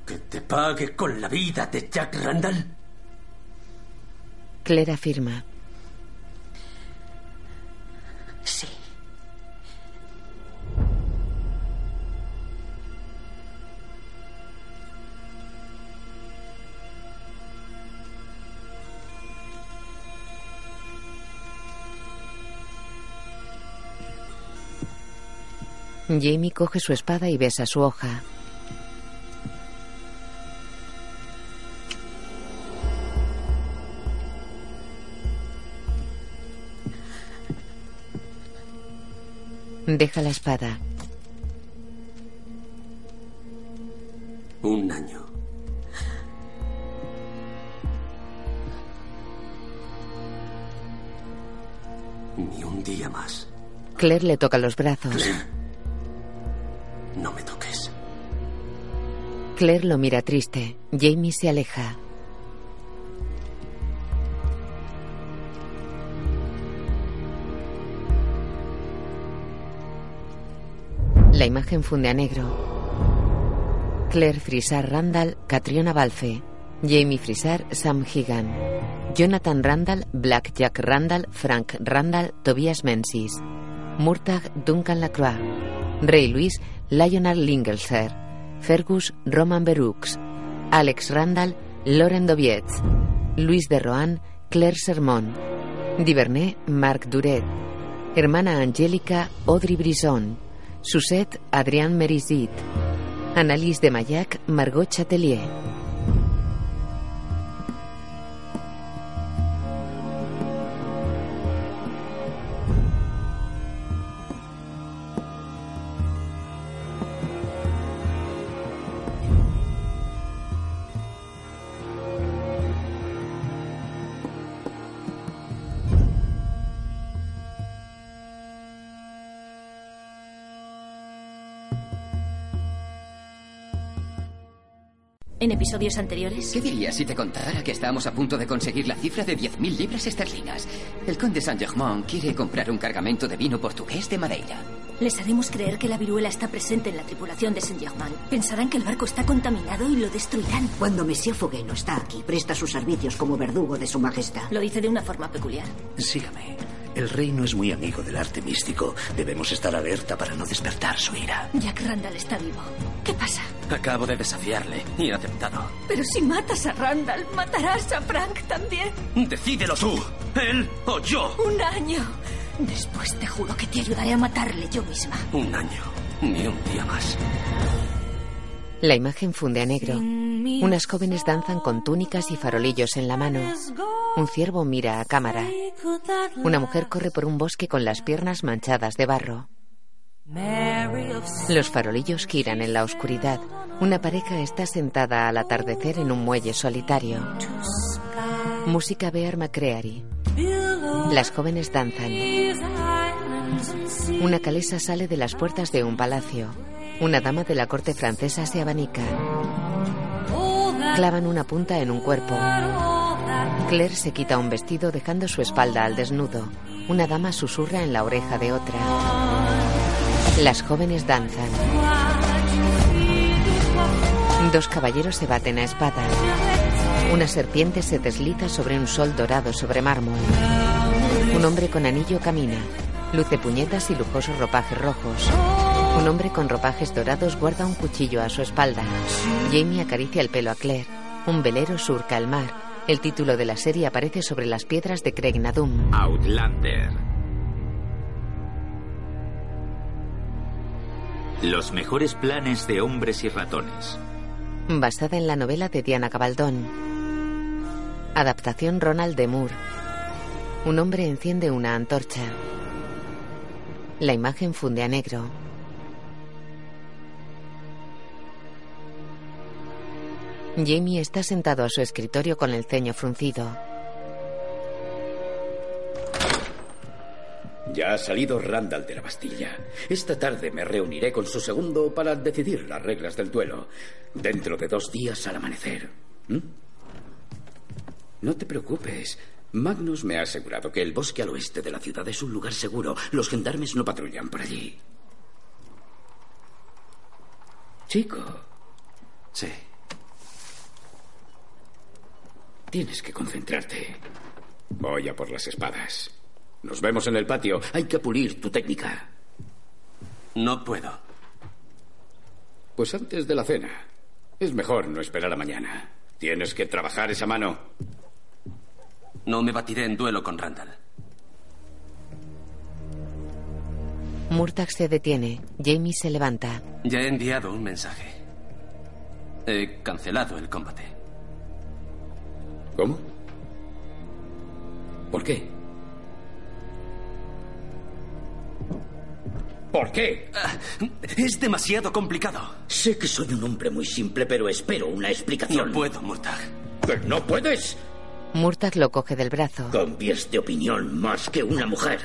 ¿Que te pague con la vida de Jack Randall? Claire afirma. Jamie coge su espada y besa su hoja. Deja la espada. Un año. Ni un día más. Claire le toca los brazos. Claire, Claire lo mira triste. Jamie se aleja. La imagen funde a negro. Claire Frisar Randall, Catriona Balfe. Jamie Frisar, Sam Higan. Jonathan Randall, Black Jack Randall, Frank Randall, Tobias Menzies. Murtagh, Duncan Lacroix. Ray Luis, Lionel Lingelser. Fergus, Roman Berux. Alex Randall, Lauren Dovietz. Luis de Rohan, Claire Sermon. Divernay, Marc Duret. Hermana Angélica, Audrey Brison. Susette, Adrián Merizit. Annalise de Mayac, Margot Chatelier. Episodios anteriores. ¿Qué dirías si te contara que estamos a punto de conseguir la cifra de 10.000 libras esterlinas? El conde Saint-Germain quiere comprar un cargamento de vino portugués de Madeira. Les haremos creer que la viruela está presente en la tripulación de Saint-Germain. Pensarán que el barco está contaminado y lo destruirán. Cuando Monsieur Fouguet no está aquí, presta sus servicios como verdugo de su majestad. Lo dice de una forma peculiar. Sígame. El rey no es muy amigo del arte místico. Debemos estar alerta para no despertar su ira. Jack Randall está vivo. ¿Qué pasa? Acabo de desafiarle y ha aceptado. Pero si matas a Randall, matarás a Frank también. Decídelo tú, él o yo. Un año. Después te juro que te ayudaré a matarle yo misma. Un año, ni un día más. La imagen funde a negro. Unas jóvenes danzan con túnicas y farolillos en la mano. Un ciervo mira a cámara. Una mujer corre por un bosque con las piernas manchadas de barro. Los farolillos giran en la oscuridad. Una pareja está sentada al atardecer en un muelle solitario. Música Bear McCreary. Las jóvenes danzan. Una calesa sale de las puertas de un palacio. Una dama de la corte francesa se abanica. Clavan una punta en un cuerpo. Claire se quita un vestido dejando su espalda al desnudo. Una dama susurra en la oreja de otra. Las jóvenes danzan. Dos caballeros se baten a espada. Una serpiente se desliza sobre un sol dorado sobre mármol. Un hombre con anillo camina. Luce puñetas y lujosos ropajes rojos. Un hombre con ropajes dorados guarda un cuchillo a su espalda. Jamie acaricia el pelo a Claire. Un velero surca el mar. El título de la serie aparece sobre las piedras de Craig Nadum. Outlander. Los mejores planes de hombres y ratones. Basada en la novela de Diana Gabaldón. Adaptación Ronald de Moore. Un hombre enciende una antorcha. La imagen funde a negro. Jamie está sentado a su escritorio con el ceño fruncido. Ya ha salido Randall de la Bastilla. Esta tarde me reuniré con su segundo para decidir las reglas del duelo. Dentro de dos días al amanecer. ¿Mm? No te preocupes. Magnus me ha asegurado que el bosque al oeste de la ciudad es un lugar seguro. Los gendarmes no patrullan por allí. Chico. Sí. Tienes que concentrarte. Voy a por las espadas. Nos vemos en el patio. Hay que pulir tu técnica. No puedo. Pues antes de la cena. Es mejor no esperar a mañana. Tienes que trabajar esa mano. No me batiré en duelo con Randall. Murtag se detiene. Jamie se levanta. Ya he enviado un mensaje. He cancelado el combate. ¿Cómo? ¿Por qué? ¿Por qué? Ah, es demasiado complicado. Sé que soy un hombre muy simple, pero espero una explicación. No puedo, Murtag. ¿Que no puedes? Murtag lo coge del brazo. Cambies de opinión más que una mujer.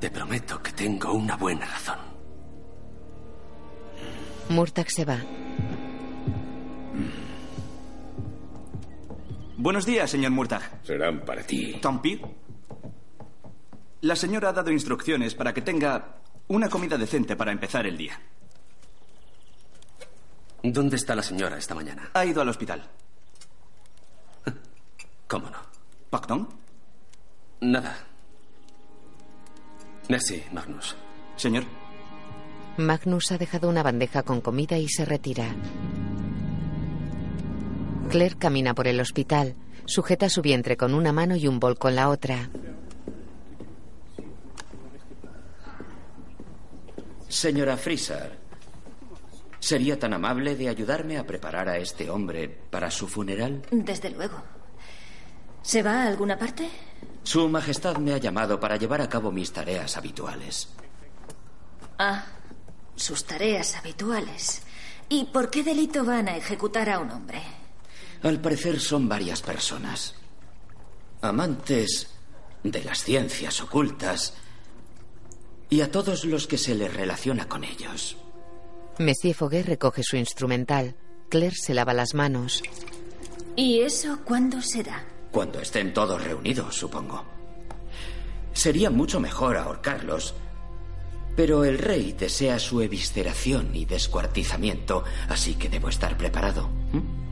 Te prometo que tengo una buena razón. Murtag se va. Buenos días, señor Murtag. Serán para ti. ¿Tompi? La señora ha dado instrucciones para que tenga una comida decente para empezar el día. ¿Dónde está la señora esta mañana? Ha ido al hospital. ¿Cómo no? ¿Pacton? Nada. Merci, Magnus. Señor. Magnus ha dejado una bandeja con comida y se retira. Claire camina por el hospital. Sujeta su vientre con una mano y un bol con la otra. Señora Frisar, ¿sería tan amable de ayudarme a preparar a este hombre para su funeral? Desde luego. ¿Se va a alguna parte? Su Majestad me ha llamado para llevar a cabo mis tareas habituales. Ah, sus tareas habituales. ¿Y por qué delito van a ejecutar a un hombre? Al parecer son varias personas. Amantes de las ciencias ocultas y a todos los que se les relaciona con ellos. Monsieur Foguet recoge su instrumental. Claire se lava las manos. ¿Y eso cuándo será? Cuando estén todos reunidos, supongo. Sería mucho mejor ahorcarlos. Pero el rey desea su evisceración y descuartizamiento, así que debo estar preparado. ¿Mm?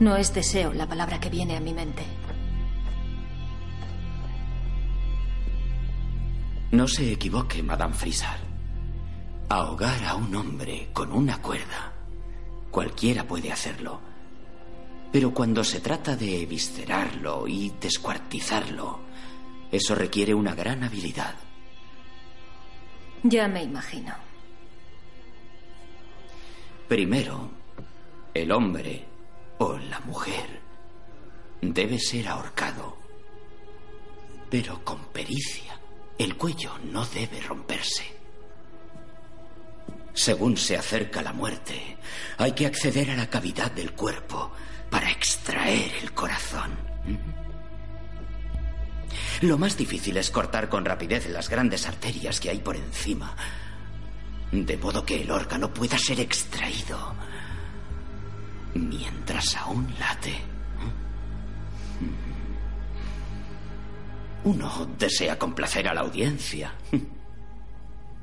No es deseo la palabra que viene a mi mente. No se equivoque, Madame Frisar. Ahogar a un hombre con una cuerda. Cualquiera puede hacerlo. Pero cuando se trata de eviscerarlo y descuartizarlo, eso requiere una gran habilidad. Ya me imagino. Primero, el hombre la mujer debe ser ahorcado, pero con pericia. El cuello no debe romperse. Según se acerca la muerte, hay que acceder a la cavidad del cuerpo para extraer el corazón. Lo más difícil es cortar con rapidez las grandes arterias que hay por encima, de modo que el órgano pueda ser extraído mientras aún late. Uno desea complacer a la audiencia.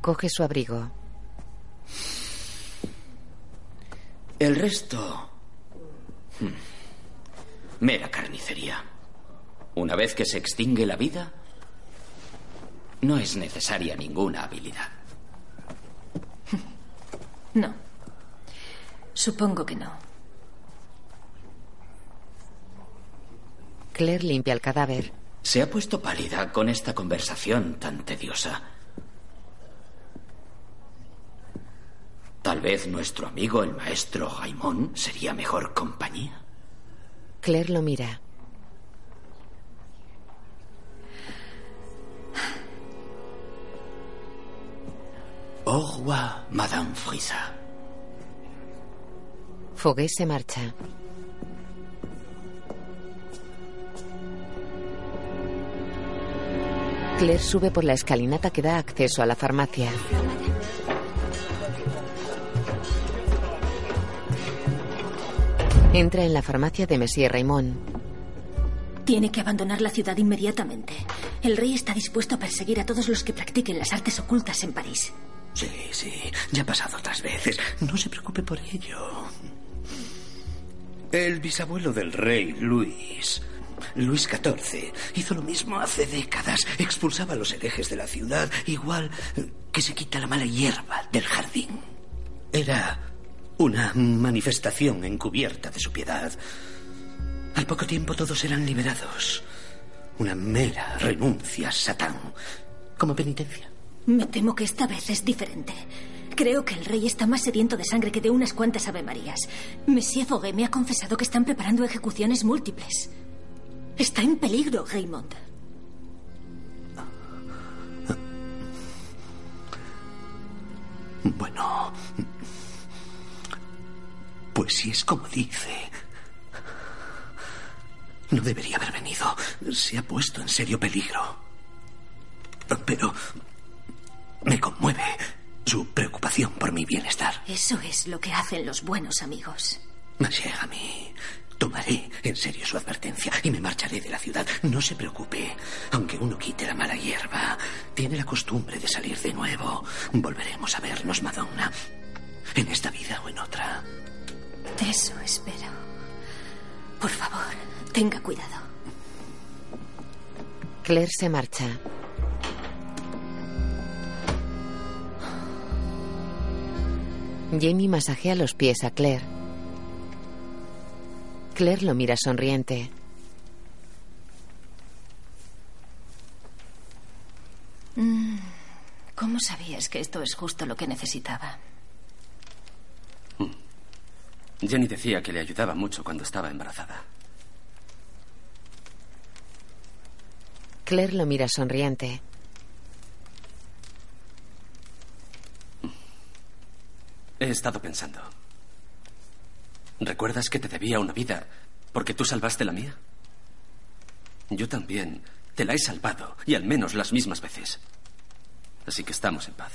Coge su abrigo. El resto... hmm, Mera carnicería. Una vez que se extingue la vida, no es necesaria ninguna habilidad. No. Supongo que no. Claire limpia el cadáver. Se ha puesto pálida con esta conversación tan tediosa. Tal vez nuestro amigo el maestro Raimón sería mejor compañía. Claire lo mira. Au revoir, Madame Frisa. Foguet se marcha. Claire sube por la escalinata que da acceso a la farmacia. Entra en la farmacia de Monsieur Raymond. Tiene que abandonar la ciudad inmediatamente. El rey está dispuesto a perseguir a todos los que practiquen las artes ocultas en París. Sí, sí, ya ha pasado otras veces. No se preocupe por ello. El bisabuelo del rey, Luis, Luis XIV, hizo lo mismo hace décadas. Expulsaba a los herejes de la ciudad, igual que se quita la mala hierba del jardín. Era una manifestación encubierta de su piedad. Al poco tiempo todos eran liberados. Una mera renuncia a Satán. Como penitencia. Me temo que esta vez es diferente. Creo que el rey está más sediento de sangre que de unas cuantas avemarías. Monsieur Foguet me ha confesado que están preparando ejecuciones múltiples. Está en peligro, Raymond. Bueno. Pues si es como dice. No debería haber venido. Se ha puesto en serio peligro. Pero me conmueve su preocupación por mi bienestar. Eso es lo que hacen los buenos amigos. Monsieur Ami, tomaré en serio su advertencia y me marcharé de la ciudad. No se preocupe. Aunque uno quite la mala hierba, tiene la costumbre de salir de nuevo. Volveremos a vernos, Madonna. En esta vida o en otra. Eso espero. Por favor, tenga cuidado. Claire se marcha. Jamie masajea los pies a Claire. Claire lo mira sonriente. Mm, ¿Cómo sabías que esto es justo lo que necesitaba? Jenny decía que le ayudaba mucho cuando estaba embarazada. Claire lo mira sonriente. He estado pensando. ¿Recuerdas que te debía una vida porque tú salvaste la mía? Yo también te la he salvado, y al menos las mismas veces. Así que estamos en paz.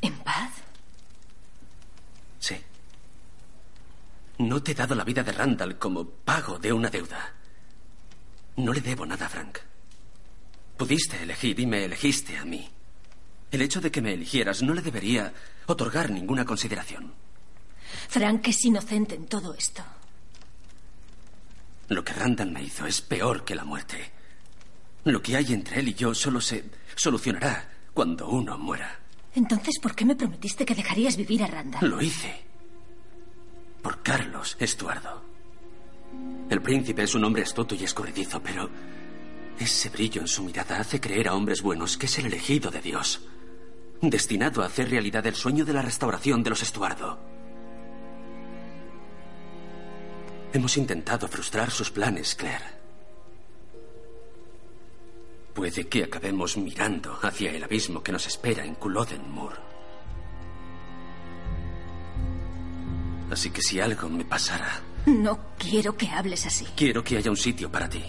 ¿En paz? Sí. No te he dado la vida de Randall como pago de una deuda. No le debo nada a Frank. Pudiste elegir y me elegiste a mí. El hecho de que me eligieras no le debería otorgar ninguna consideración. Frank es inocente en todo esto. Lo que Randall me hizo es peor que la muerte. Lo que hay entre él y yo solo se solucionará cuando uno muera. Entonces, ¿por qué me prometiste que dejarías vivir a Randall? Lo hice. Por Carlos Estuardo. El príncipe es un hombre astuto y escurridizo, pero ese brillo en su mirada hace creer a hombres buenos que es el elegido de Dios, destinado a hacer realidad el sueño de la restauración de los Estuardo. Hemos intentado frustrar sus planes, Claire. Puede que acabemos mirando hacia el abismo que nos espera en Culodenmoor. Así que si algo me pasara... No quiero que hables así. Quiero que haya un sitio para ti.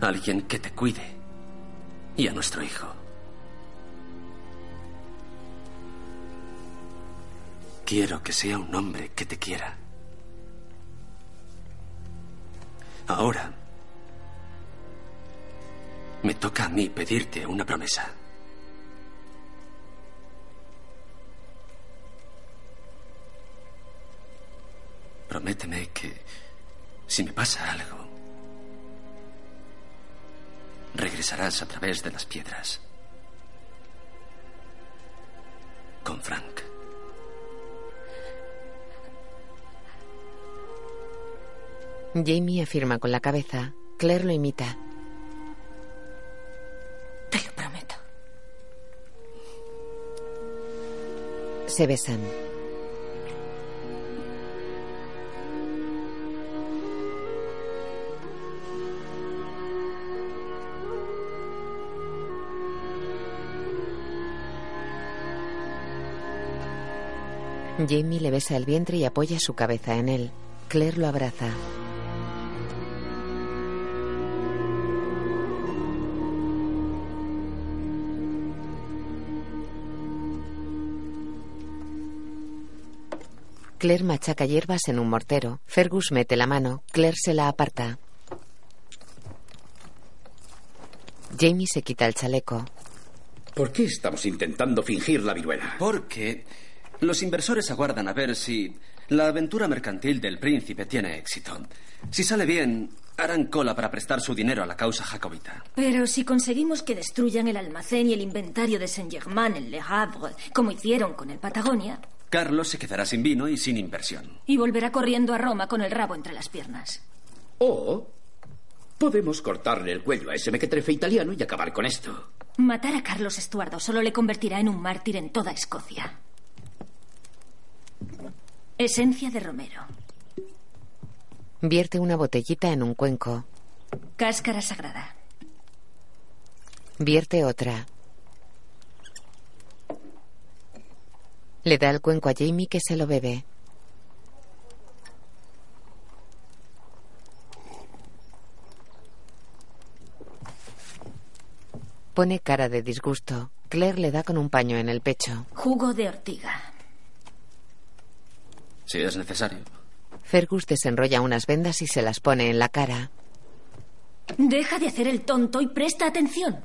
Alguien que te cuide. Y a nuestro hijo. Quiero que sea un hombre que te quiera. Ahora, me toca a mí pedirte una promesa. Prométeme que si me pasa algo, regresarás a través de las piedras. Con Frank. Jamie afirma con la cabeza. Claire lo imita. Te lo prometo. Se besan. Jamie le besa el vientre y apoya su cabeza en él. Claire lo abraza. Claire machaca hierbas en un mortero. Fergus mete la mano. Claire se la aparta. Jamie se quita el chaleco. ¿Por qué estamos intentando fingir la viruela? Porque los inversores aguardan a ver si la aventura mercantil del príncipe tiene éxito. Si sale bien, harán cola para prestar su dinero a la causa jacobita. Pero si conseguimos que destruyan el almacén y el inventario de Saint-Germain en Le Havre, como hicieron con el Patagonia, Carlos se quedará sin vino y sin inversión. y volverá corriendo a Roma con el rabo entre las piernas. O podemos cortarle el cuello a ese mequetrefe italiano y acabar con esto. Matar a Carlos Estuardo solo le convertirá en un mártir en toda Escocia. Esencia de Romero. Vierte una botellita en un cuenco. Cáscara sagrada. Vierte otra. Le da el cuenco a Jamie que se lo bebe. Pone cara de disgusto. Claire le da con un paño en el pecho. Jugo de ortiga. Si es necesario. Fergus desenrolla unas vendas y se las pone en la cara. Deja de hacer el tonto y presta atención.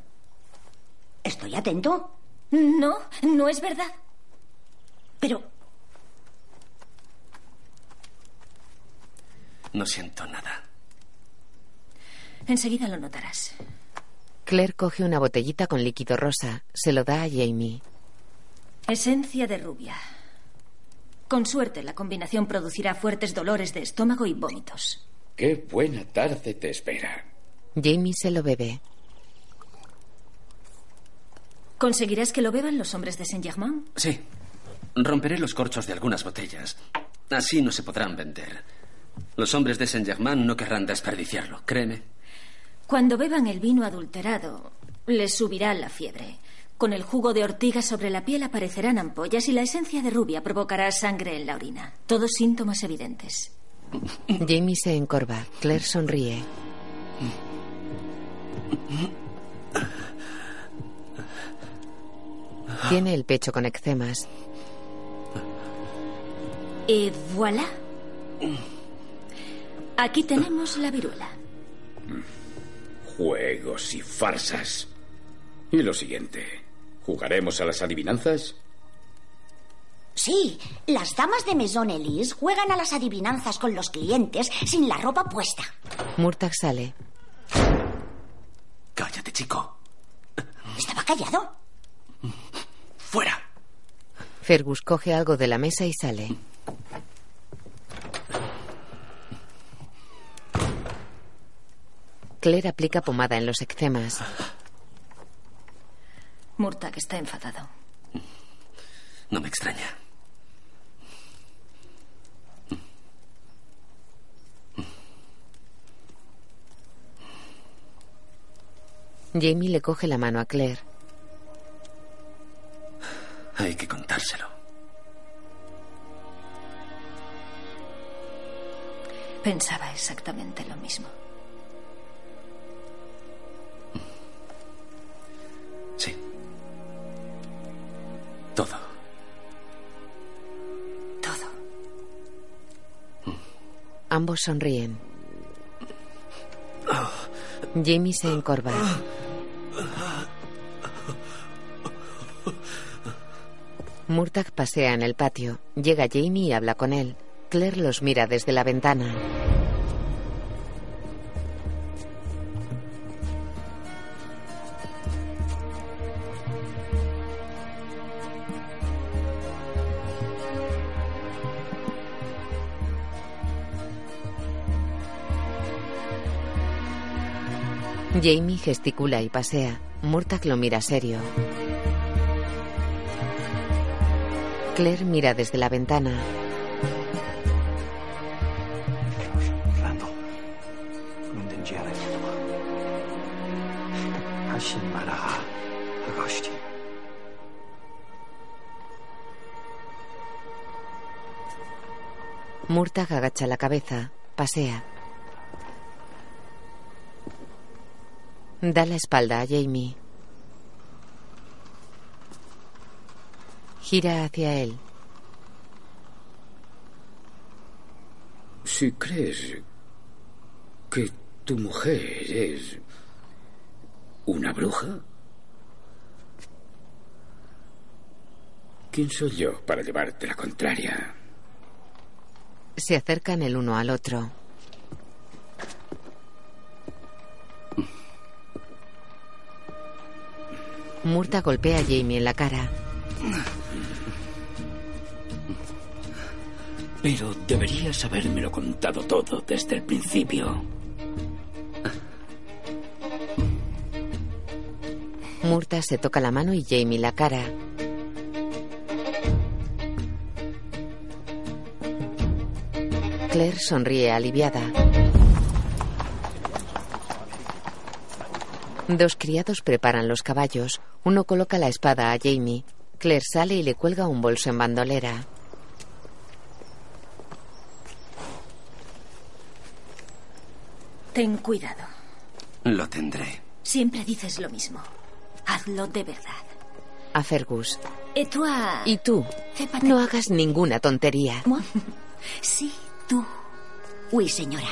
¿Estoy atento? No, no es verdad. Pero No siento nada. enseguida lo notarás. Claire coge una botellita con líquido rosa. Se lo da a Jamie. Esencia de rubia. Con suerte, la combinación producirá fuertes dolores de estómago y vómitos. Qué buena tarde te espera. Jamie se lo bebe. ¿Conseguirás que lo beban los hombres de Saint-Germain? Sí. Romperé los corchos de algunas botellas. Así no se podrán vender. Los hombres de Saint-Germain no querrán desperdiciarlo, créeme. Cuando beban el vino adulterado, les subirá la fiebre. Con el jugo de ortiga sobre la piel aparecerán ampollas y la esencia de rubia provocará sangre en la orina. Todos síntomas evidentes. Jamie se encorva. Claire sonríe. Tiene el pecho con eczemas. Y voilà. Aquí tenemos la viruela. Juegos y farsas. Y lo siguiente. ¿Jugaremos a las adivinanzas? Sí, las damas de Maison Elise juegan a las adivinanzas con los clientes sin la ropa puesta. Murtag sale. Cállate, chico. ¿Estaba callado? ¡Fuera! Fergus coge algo de la mesa y sale. Claire aplica pomada en los eczemas. Murtag está enfadado. No me extraña. Jamie le coge la mano a Claire. Hay que contárselo. Pensaba exactamente lo mismo. Sí. Todo. Todo. Ambos sonríen. Jimmy se encorva. Murtagh pasea en el patio. Llega Jamie y habla con él. Claire los mira desde la ventana. Jamie gesticula y pasea. Murtagh lo mira serio. Claire mira desde la ventana. Agacha la cabeza. Pasea. Da la espalda a Jamie. Gira hacia él. Si crees que tu mujer es una bruja, ¿quién soy yo para llevarte la contraria? Se acercan el uno al otro. Murta golpea a Jamie en la cara. Pero deberías habérmelo contado todo desde el principio. Murta se toca la mano y Jamie la cara. Claire sonríe aliviada. Dos criados preparan los caballos. Uno coloca la espada a Jamie. Claire sale y le cuelga un bolso en bandolera. Ten cuidado. Lo tendré. Siempre dices lo mismo. Hazlo de verdad. A Fergus. Et toi... Y tú, no hagas ninguna tontería. Sí, tú. Uy, señora.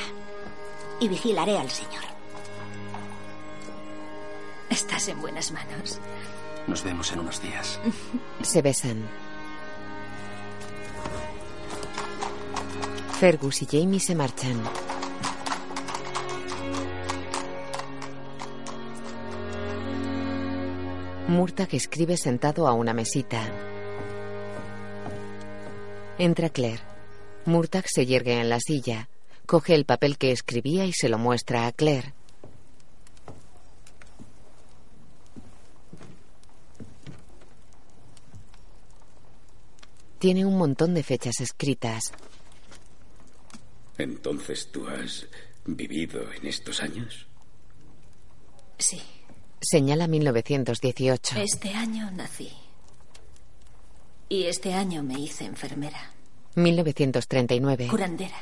Y vigilaré al señor. Estás en buenas manos. Nos vemos en unos días. Se besan. Fergus y Jamie se marchan. Murtagh escribe sentado a una mesita. Entra Claire. Murtagh se yergue en la silla. Coge el papel que escribía y se lo muestra a Claire. Tiene un montón de fechas escritas. Entonces tú has vivido en estos años. Sí. Señala 1918. Este año nací. Y este año me hice enfermera. 1939. Curandera.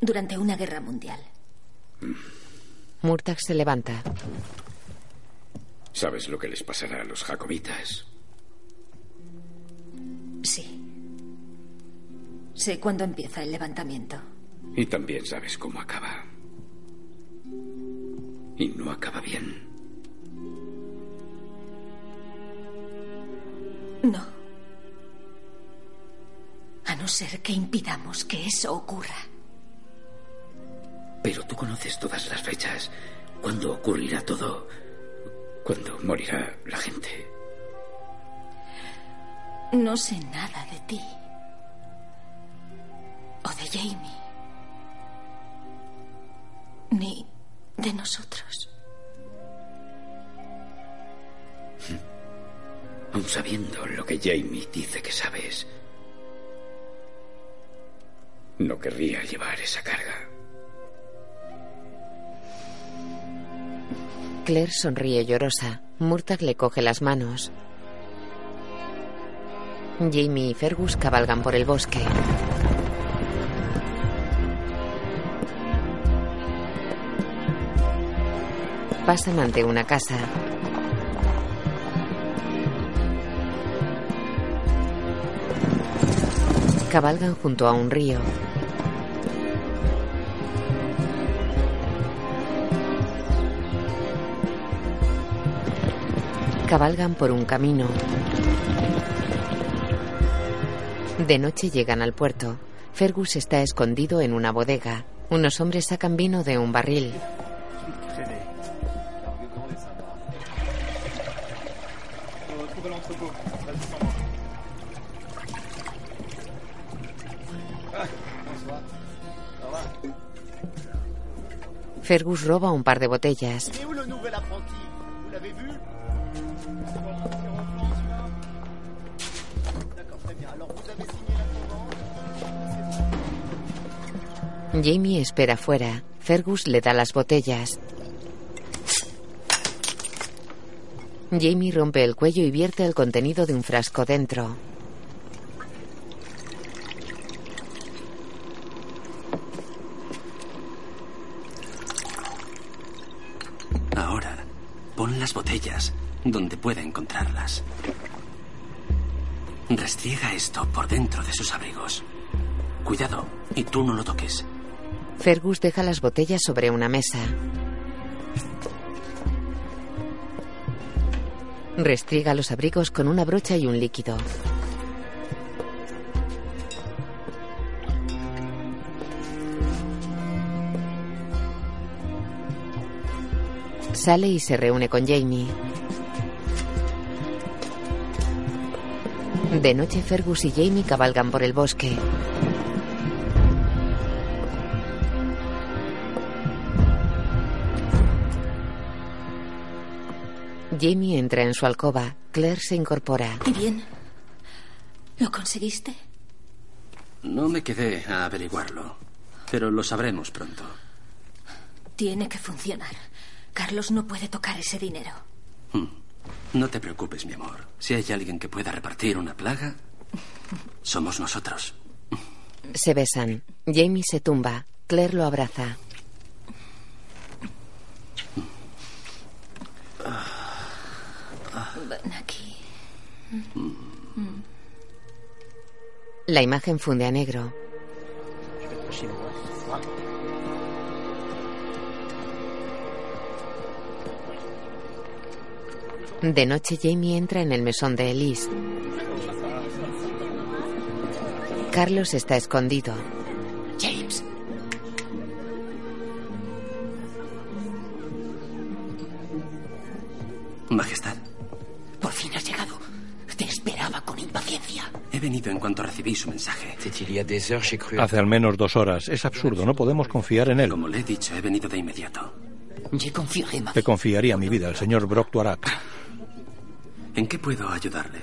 Durante una guerra mundial. Murtagh se levanta. ¿Sabes lo que les pasará a los jacobitas? Sí. Sé cuándo empieza el levantamiento. Y también sabes cómo acaba. Y no acaba bien. No. A no ser que impidamos que eso ocurra. Pero tú conoces todas las fechas. ¿Cuándo ocurrirá todo? ¿Cuándo morirá la gente? No sé nada de ti. O de Jamie. Ni de nosotros. Aun sabiendo lo que Jamie dice que sabes, no querría llevar esa carga. Claire sonríe llorosa. Murtagh le coge las manos. Jamie y Fergus cabalgan por el bosque. Pasan ante una casa. Cabalgan junto a un río. Cabalgan por un camino. De noche llegan al puerto. Fergus está escondido en una bodega. Unos hombres sacan vino de un barril. Fergus roba un par de botellas. Jamie espera fuera. Fergus le da las botellas. Jamie rompe el cuello y vierte el contenido de un frasco dentro. Ahora, pon las botellas donde pueda encontrarlas. Restriega esto por dentro de sus abrigos. Cuidado, y tú no lo toques. Fergus deja las botellas sobre una mesa. Restriega los abrigos con una brocha y un líquido. Sale y se reúne con Jamie. De noche Fergus y Jamie cabalgan por el bosque. Jamie entra en su alcoba. Claire se incorpora. ¿Y bien? ¿Lo conseguiste? No me quedé a averiguarlo, pero lo sabremos pronto. Tiene que funcionar. Carlos no puede tocar ese dinero. Hmm. No te preocupes, mi amor. Si hay alguien que pueda repartir una plaga, somos nosotros. Se besan. Jamie se tumba. Claire lo abraza. Ven aquí. La imagen funde a negro. De noche Jamie entra en el mesón de Elise. Carlos está escondido. James. Majestad, Por fin has llegado. Te esperaba con impaciencia. he venido en cuanto recibí su mensaje. Hace al menos dos horas. Es absurdo, no podemos confiar en él. Como le he dicho, he venido de inmediato. Te confiaría mi vida, el señor Brock Tuarak. ¿En qué puedo ayudarle?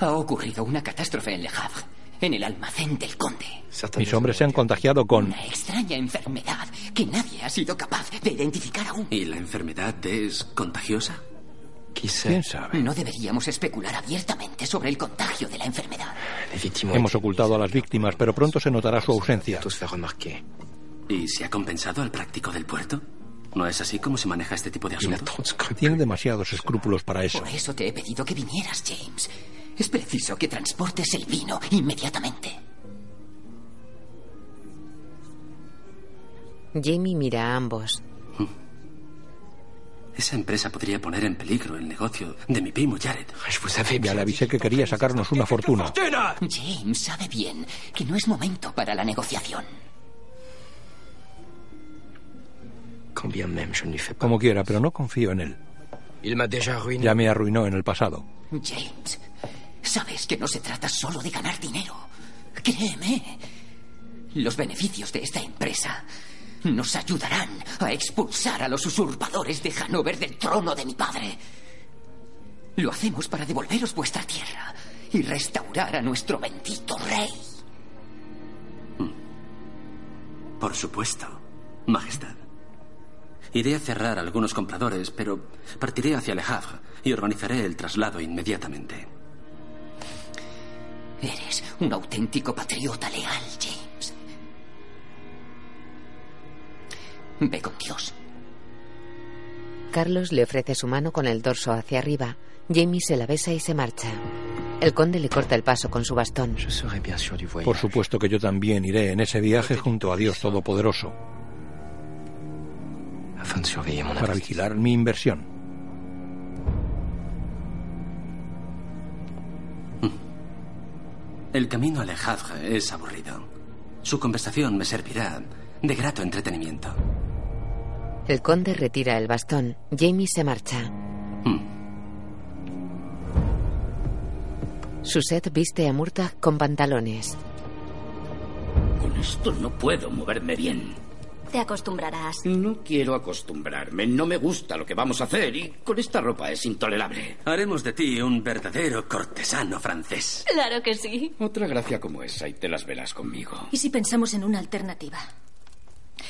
Ha ocurrido una catástrofe en Le Havre, en el almacén del conde. Mis hombres se han contagiado con... Una extraña enfermedad que nadie ha sido capaz de identificar aún. ¿Y la enfermedad es contagiosa? ¿Quién sabe? No deberíamos especular abiertamente sobre el contagio de la enfermedad. Hemos ocultado a las víctimas, pero pronto se notará su ausencia. ¿Y se ha compensado al práctico del puerto? ¿No es así como se maneja este tipo de asuntos? Tiene demasiados escrúpulos para eso. Por eso te he pedido que vinieras, James. Es preciso que transportes el vino inmediatamente. Jamie mira a ambos. Esa empresa podría poner en peligro el negocio de mi primo Jared. Ya le avisé que quería sacarnos una fortuna. James sabe bien que no es momento para la negociación. Como quiera, pero no confío en él. Ya me arruinó en el pasado. James, sabes que no se trata solo de ganar dinero. Créeme. Los beneficios de esta empresa nos ayudarán a expulsar a los usurpadores de Hanover del trono de mi padre. Lo hacemos para devolveros vuestra tierra y restaurar a nuestro bendito rey. Por supuesto, Majestad. Iré a cerrar a algunos compradores, pero partiré hacia Le Havre y organizaré el traslado inmediatamente. Eres un auténtico patriota leal, James. Ve con Dios. Carlos le ofrece su mano con el dorso hacia arriba. Jamie se la besa y se marcha. El conde le corta el paso con su bastón. Por supuesto que yo también iré en ese viaje junto a Dios Todopoderoso para vigilar mi inversión. Mm. El camino al es aburrido. Su conversación me servirá de grato entretenimiento. El conde retira el bastón. Jamie se marcha. Hmm. Viste a Murtagh con pantalones. Con esto no puedo moverme bien. Te acostumbrarás. No quiero acostumbrarme. No me gusta lo que vamos a hacer y con esta ropa es intolerable. Haremos de ti un verdadero cortesano francés. Claro que sí. Otra gracia como esa y te las verás conmigo. ¿Y si pensamos en una alternativa?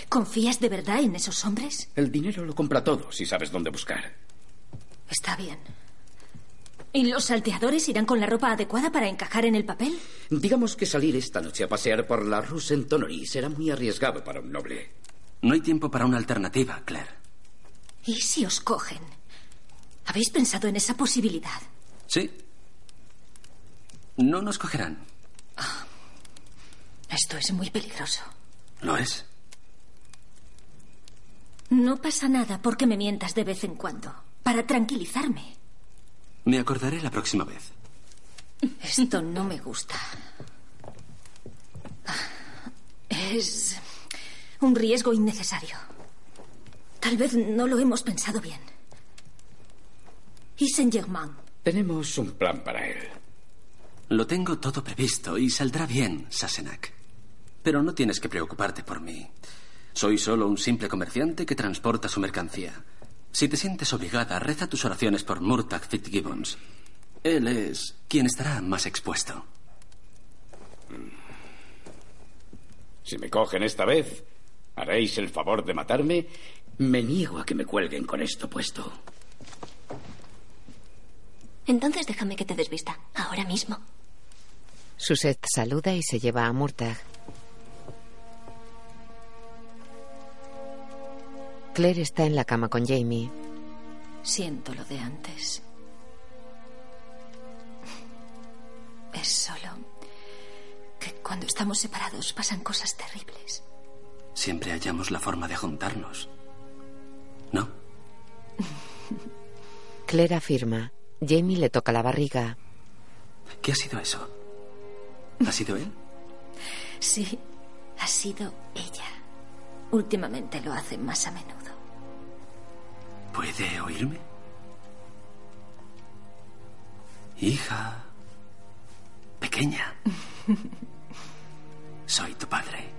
¿Confías de verdad en esos hombres? El dinero lo compra todo si sabes dónde buscar. Está bien. ¿Y los salteadores irán con la ropa adecuada para encajar en el papel? Digamos que salir esta noche a pasear por la Rue Saint-Honoré será muy arriesgado para un noble. No hay tiempo para una alternativa, Claire. ¿Y si os cogen? ¿Habéis pensado en esa posibilidad? Sí. No nos cogerán. Esto es muy peligroso. ¿Lo es? No pasa nada porque me mientas de vez en cuando. Para tranquilizarme. Me acordaré la próxima vez. Esto no me gusta. Es un riesgo innecesario. Tal vez no lo hemos pensado bien. ¿Y Saint-Germain? Tenemos un plan para él. Lo tengo todo previsto y saldrá bien, Sassenach. Pero no tienes que preocuparte por mí. Soy solo un simple comerciante que transporta su mercancía. Si te sientes obligada, reza tus oraciones por Murtagh Fitzgibbons. Él es quien estará más expuesto. Si me cogen esta vez, ¿haréis el favor de matarme? Me niego a que me cuelguen con esto puesto. Entonces déjame que te desvista. Ahora mismo. Susette saluda y se lleva a Murtagh. Claire está en la cama con Jamie. Siento lo de antes. Es solo que cuando estamos separados pasan cosas terribles. Siempre hallamos la forma de juntarnos. ¿No? Claire afirma. Jamie le toca la barriga. ¿Qué ha sido eso? ¿Ha sido él? Sí, ha sido ella. Últimamente lo hace más a menudo. ¿Puede oírme? Hija. Pequeña. Soy tu padre.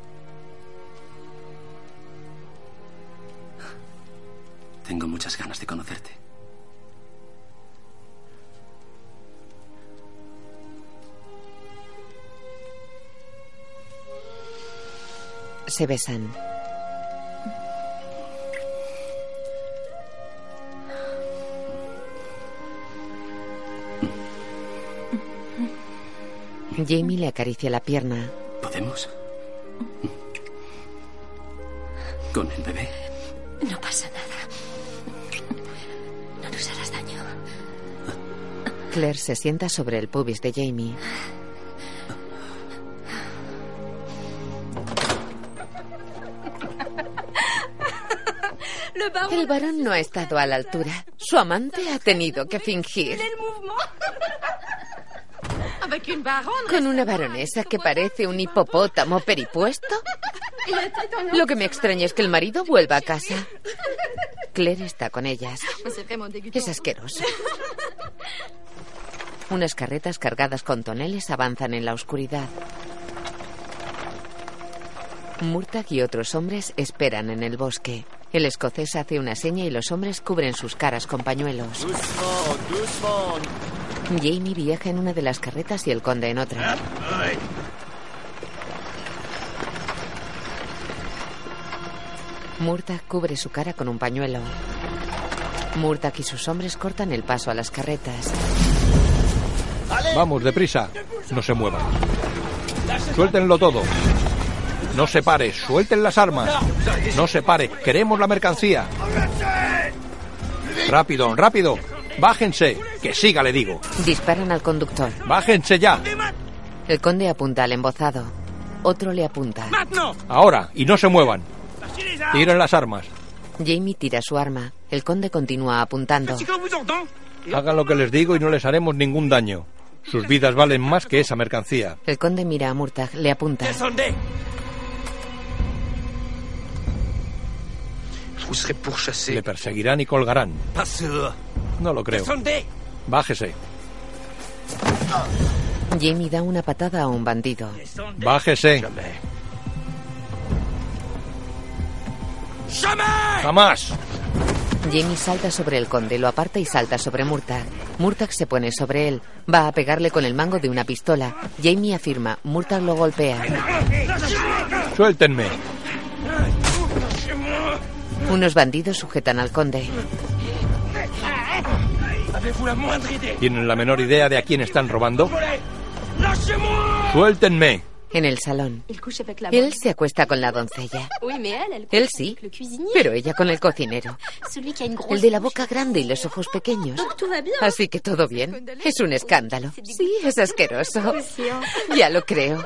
Tengo muchas ganas de conocerte. Se besan. Jamie le acaricia la pierna. ¿Podemos? ¿Con el bebé? No pasa nada. Claire se sienta sobre el pubis de Jamie. El varón no ha estado a la altura. Su amante ha tenido que fingir. Con una baronesa que parece un hipopótamo peripuesto. Lo que me extraña es que el marido vuelva a casa. Claire está con ellas. Es asqueroso. Unas carretas cargadas con toneles avanzan en la oscuridad. Murtagh y otros hombres esperan en el bosque. El escocés hace una seña y los hombres cubren sus caras con pañuelos. Jamie viaja en una de las carretas y el conde en otra. Murtagh cubre su cara con un pañuelo. Murtagh y sus hombres cortan el paso a las carretas. Vamos, deprisa. No se muevan. Suéltenlo todo. No se pare. Suelten las armas. No se pare. Queremos la mercancía. Rápido, rápido. Bájense. Que siga, le digo. Disparan al conductor. Bájense ya. El conde apunta al embozado. Otro le apunta. Ahora, y no se muevan. Tiren las armas. Jamie tira su arma. El conde continúa apuntando. Hagan lo que les digo y no les haremos ningún daño. Sus vidas valen más que esa mercancía. El conde mira a Murtag, le apunta. Le perseguirán y colgarán. No lo creo. Bájese. Jamie da una patada a un bandido. Bájese. Jamás. Jamie salta sobre el conde, lo aparta y salta sobre Murtag. Murtag se pone sobre él. Va a pegarle con el mango de una pistola. Jamie afirma. Murtag lo golpea. Suéltenme. Unos bandidos sujetan al conde. ¿Tienen la menor idea de a quién están robando? Suéltenme. En el salón. Él se acuesta con la doncella. Él sí, pero ella con el cocinero. El de la boca grande y los ojos pequeños. Así que todo bien. Es un escándalo. Sí, es asqueroso. Ya lo creo.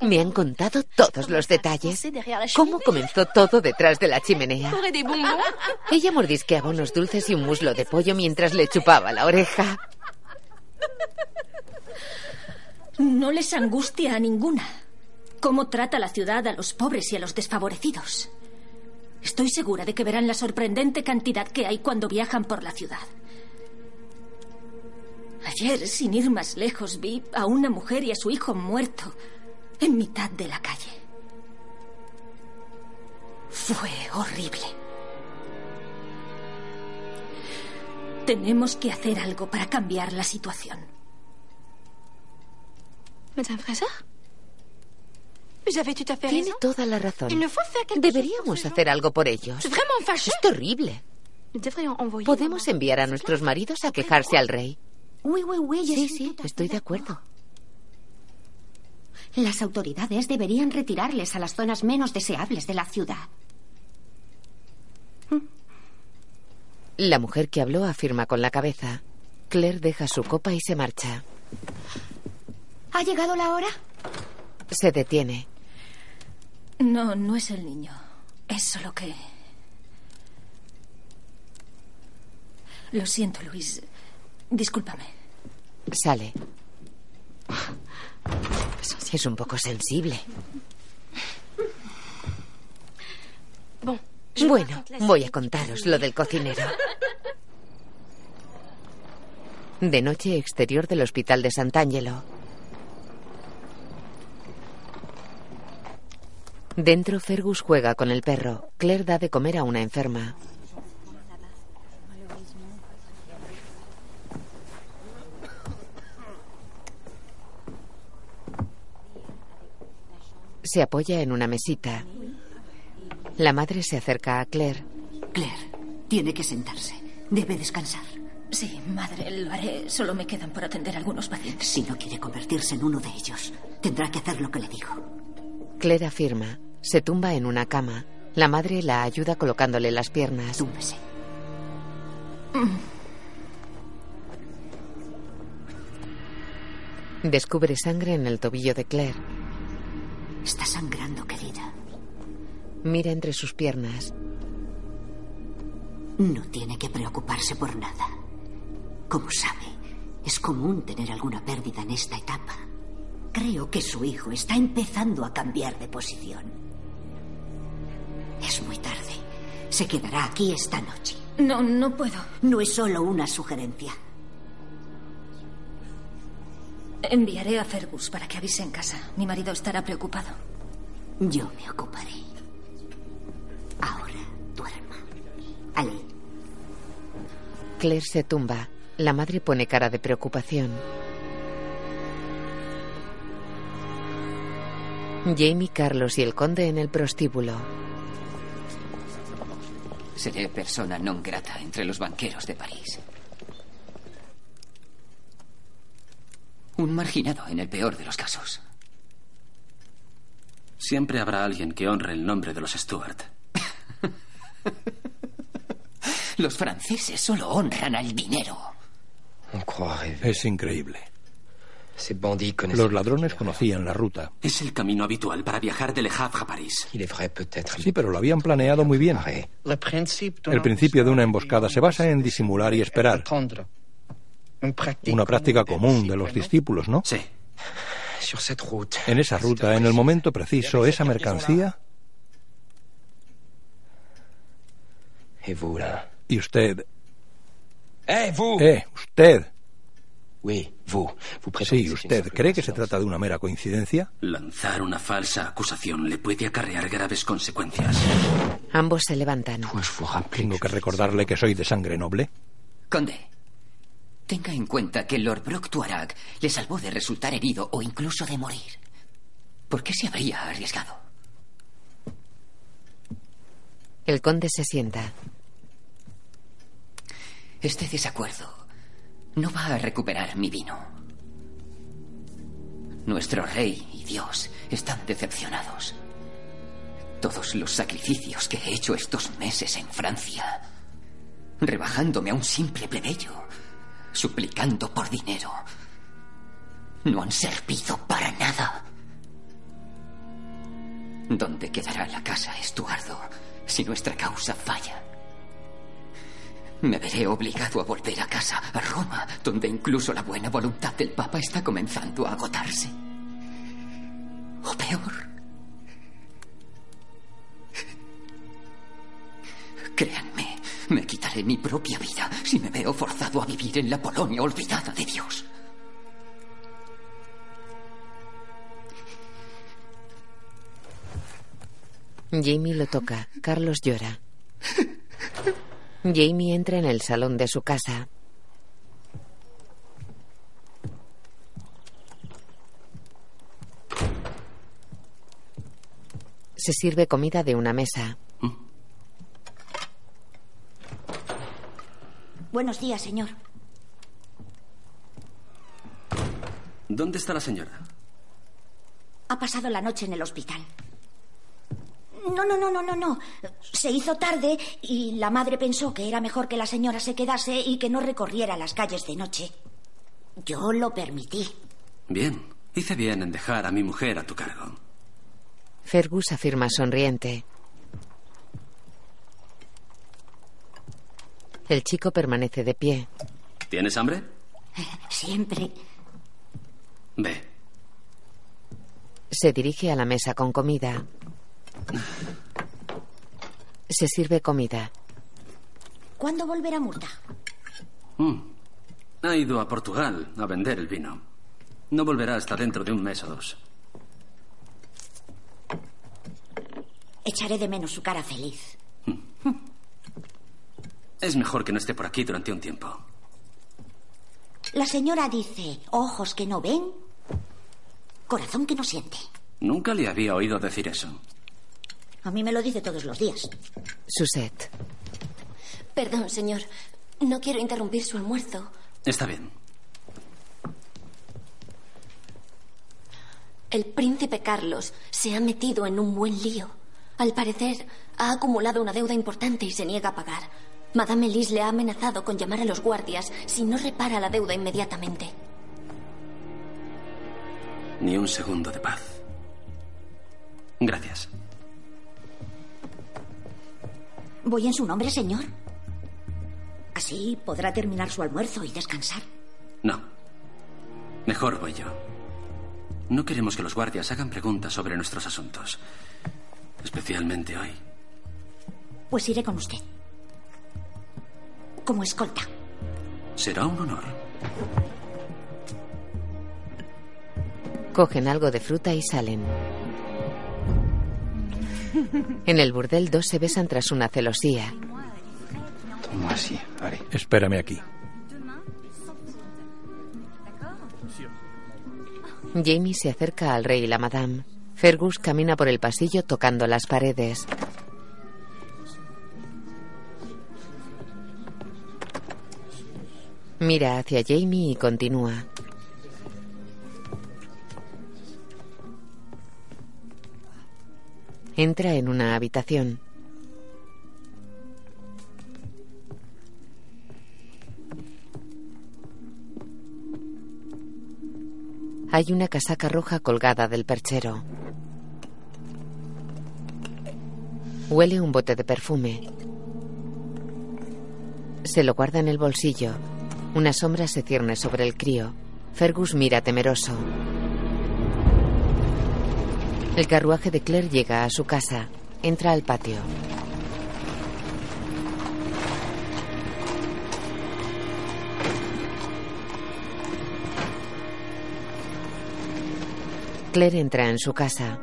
Me han contado todos los detalles. Cómo comenzó todo detrás de la chimenea. Ella mordisqueaba unos dulces y un muslo de pollo mientras le chupaba la oreja. No les angustia a ninguna. ¿Cómo trata la ciudad a los pobres y a los desfavorecidos? Estoy segura de que verán la sorprendente cantidad que hay cuando viajan por la ciudad. Ayer, sin ir más lejos, vi a una mujer y a su hijo muerto en mitad de la calle. Fue horrible. Tenemos que hacer algo para cambiar la situación. Fait Tiene toda la razón. Deberíamos hacer algo por ellos. Es terrible. Podemos enviar a nuestros maridos a quejarse al rey. Sí, sí, estoy de acuerdo. Las autoridades deberían retirarles a las zonas menos deseables de la ciudad. La mujer que habló afirma con la cabeza. Claire deja su copa y se marcha. ¿Ha llegado la hora? Se detiene. No, no es el niño. Es solo que... Lo siento, Luis. Discúlpame. Sale. Es un poco sensible. Bueno, voy a contaros lo del cocinero. De noche, exterior del hospital de Sant'Angelo. Dentro, Fergus juega con el perro. Claire da de comer a una enferma. Se apoya en una mesita. La madre se acerca a Claire. Claire, tiene que sentarse. Debe descansar. Sí, madre, lo haré. Solo me quedan por atender a algunos pacientes. Si no quiere convertirse en uno de ellos, tendrá que hacer lo que le digo. Claire afirma. Se tumba en una cama. La madre la ayuda colocándole las piernas. Túmbese. Descubre sangre en el tobillo de Claire. Está sangrando, querida. Mira entre sus piernas. No tiene que preocuparse por nada. Como sabe, es común tener alguna pérdida en esta etapa. Creo que su hijo está empezando a cambiar de posición. Es muy tarde. Se quedará aquí esta noche. No, no puedo. No es solo una sugerencia. Enviaré a Fergus para que avise en casa. Mi marido estará preocupado. Yo me ocuparé. Ahora duerma. Ali, Claire se tumba. La madre pone cara de preocupación. Jamie, Carlos y el conde en el prostíbulo. Seré persona non grata entre los banqueros de París. Un marginado en el peor de los casos. Siempre habrá alguien que honre el nombre de los Stuart. Los franceses solo honran al dinero. Es increíble. Los ladrones conocían la ruta. Es el camino habitual para viajar de Le Havre a París. Sí, pero lo habían planeado muy bien. El principio de una emboscada se basa en disimular y esperar. Una práctica común de los discípulos, ¿no? Sí. En esa ruta, en el momento preciso, esa mercancía. Y usted. Eh, usted. Sí, usted. ¿Cree que se trata de una mera coincidencia? Lanzar una falsa acusación le puede acarrear graves consecuencias. Ambos se levantan. Tengo que recordarle que soy de sangre noble. Conde, tenga en cuenta que Lord Brock Tuareg le salvó de resultar herido o incluso de morir. ¿Por qué se habría arriesgado? El conde se sienta. Este desacuerdo no va a recuperar mi vino. Nuestro rey y Dios están decepcionados. Todos los sacrificios que he hecho estos meses en Francia, rebajándome a un simple plebeyo, suplicando por dinero, no han servido para nada. ¿Dónde quedará la casa, Estuardo, si nuestra causa falla? Me veré obligado a volver a casa, a Roma, donde incluso la buena voluntad del Papa está comenzando a agotarse. O peor. Créanme, me quitaré mi propia vida si me veo forzado a vivir en la Polonia olvidada de Dios. Jamie lo toca. Carlos llora. Jamie entra en el salón de su casa. Se sirve comida de una mesa. Buenos días, señor. ¿Dónde está la señora? Ha pasado la noche en el hospital. No, no, no, no, no, no. Se hizo tarde y la madre pensó que era mejor que la señora se quedase y que no recorriera las calles de noche. Yo lo permití. Bien. Hice bien en dejar a mi mujer a tu cargo. Fergus afirma sonriente. El chico permanece de pie. ¿Tienes hambre? Siempre. Ve. Se dirige a la mesa con comida. Se sirve comida. ¿Cuándo volverá Murta? Mm. Ha ido a Portugal a vender el vino. No volverá hasta dentro de un mes o dos. Echaré de menos su cara feliz. Es mejor que no esté por aquí durante un tiempo. La señora dice, ojos que no ven, corazón que no siente. Nunca le había oído decir eso. A mí me lo dice todos los días. Suset. Perdón, señor. No quiero interrumpir su almuerzo. Está bien. El príncipe Carlos se ha metido en un buen lío. Al parecer, ha acumulado una deuda importante y se niega a pagar. Madame Elise le ha amenazado con llamar a los guardias si no repara la deuda inmediatamente. Ni un segundo de paz. Gracias. Voy en su nombre, señor. Así podrá terminar su almuerzo y descansar. No. Mejor voy yo. No queremos que los guardias hagan preguntas sobre nuestros asuntos. Especialmente hoy. Pues iré con usted. Como escolta. Será un honor. Cogen algo de fruta y salen. En el burdel, dos se besan tras una celosía. Espérame aquí. Jamie se acerca al rey y la madame. Fergus camina por el pasillo tocando las paredes. Mira hacia Jamie y continúa. Entra en una habitación. Hay una casaca roja colgada del perchero. Huele un bote de perfume. Se lo guarda en el bolsillo. Una sombra se cierne sobre el crío. Fergus mira temeroso. El carruaje de Claire llega a su casa. Entra al patio. Claire entra en su casa.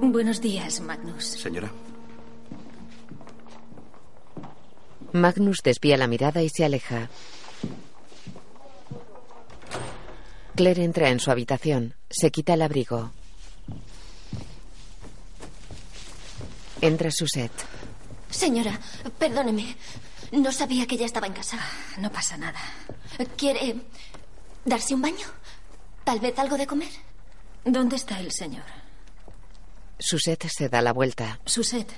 Buenos días, Magnus. Señora. Magnus desvía la mirada y se aleja. Claire entra en su habitación. Se quita el abrigo. Entra Suset. Señora, perdóneme. No sabía que ya estaba en casa. No pasa nada. ¿Quiere darse un baño? ¿Tal vez algo de comer? ¿Dónde está el señor? Suset se da la vuelta. Suset.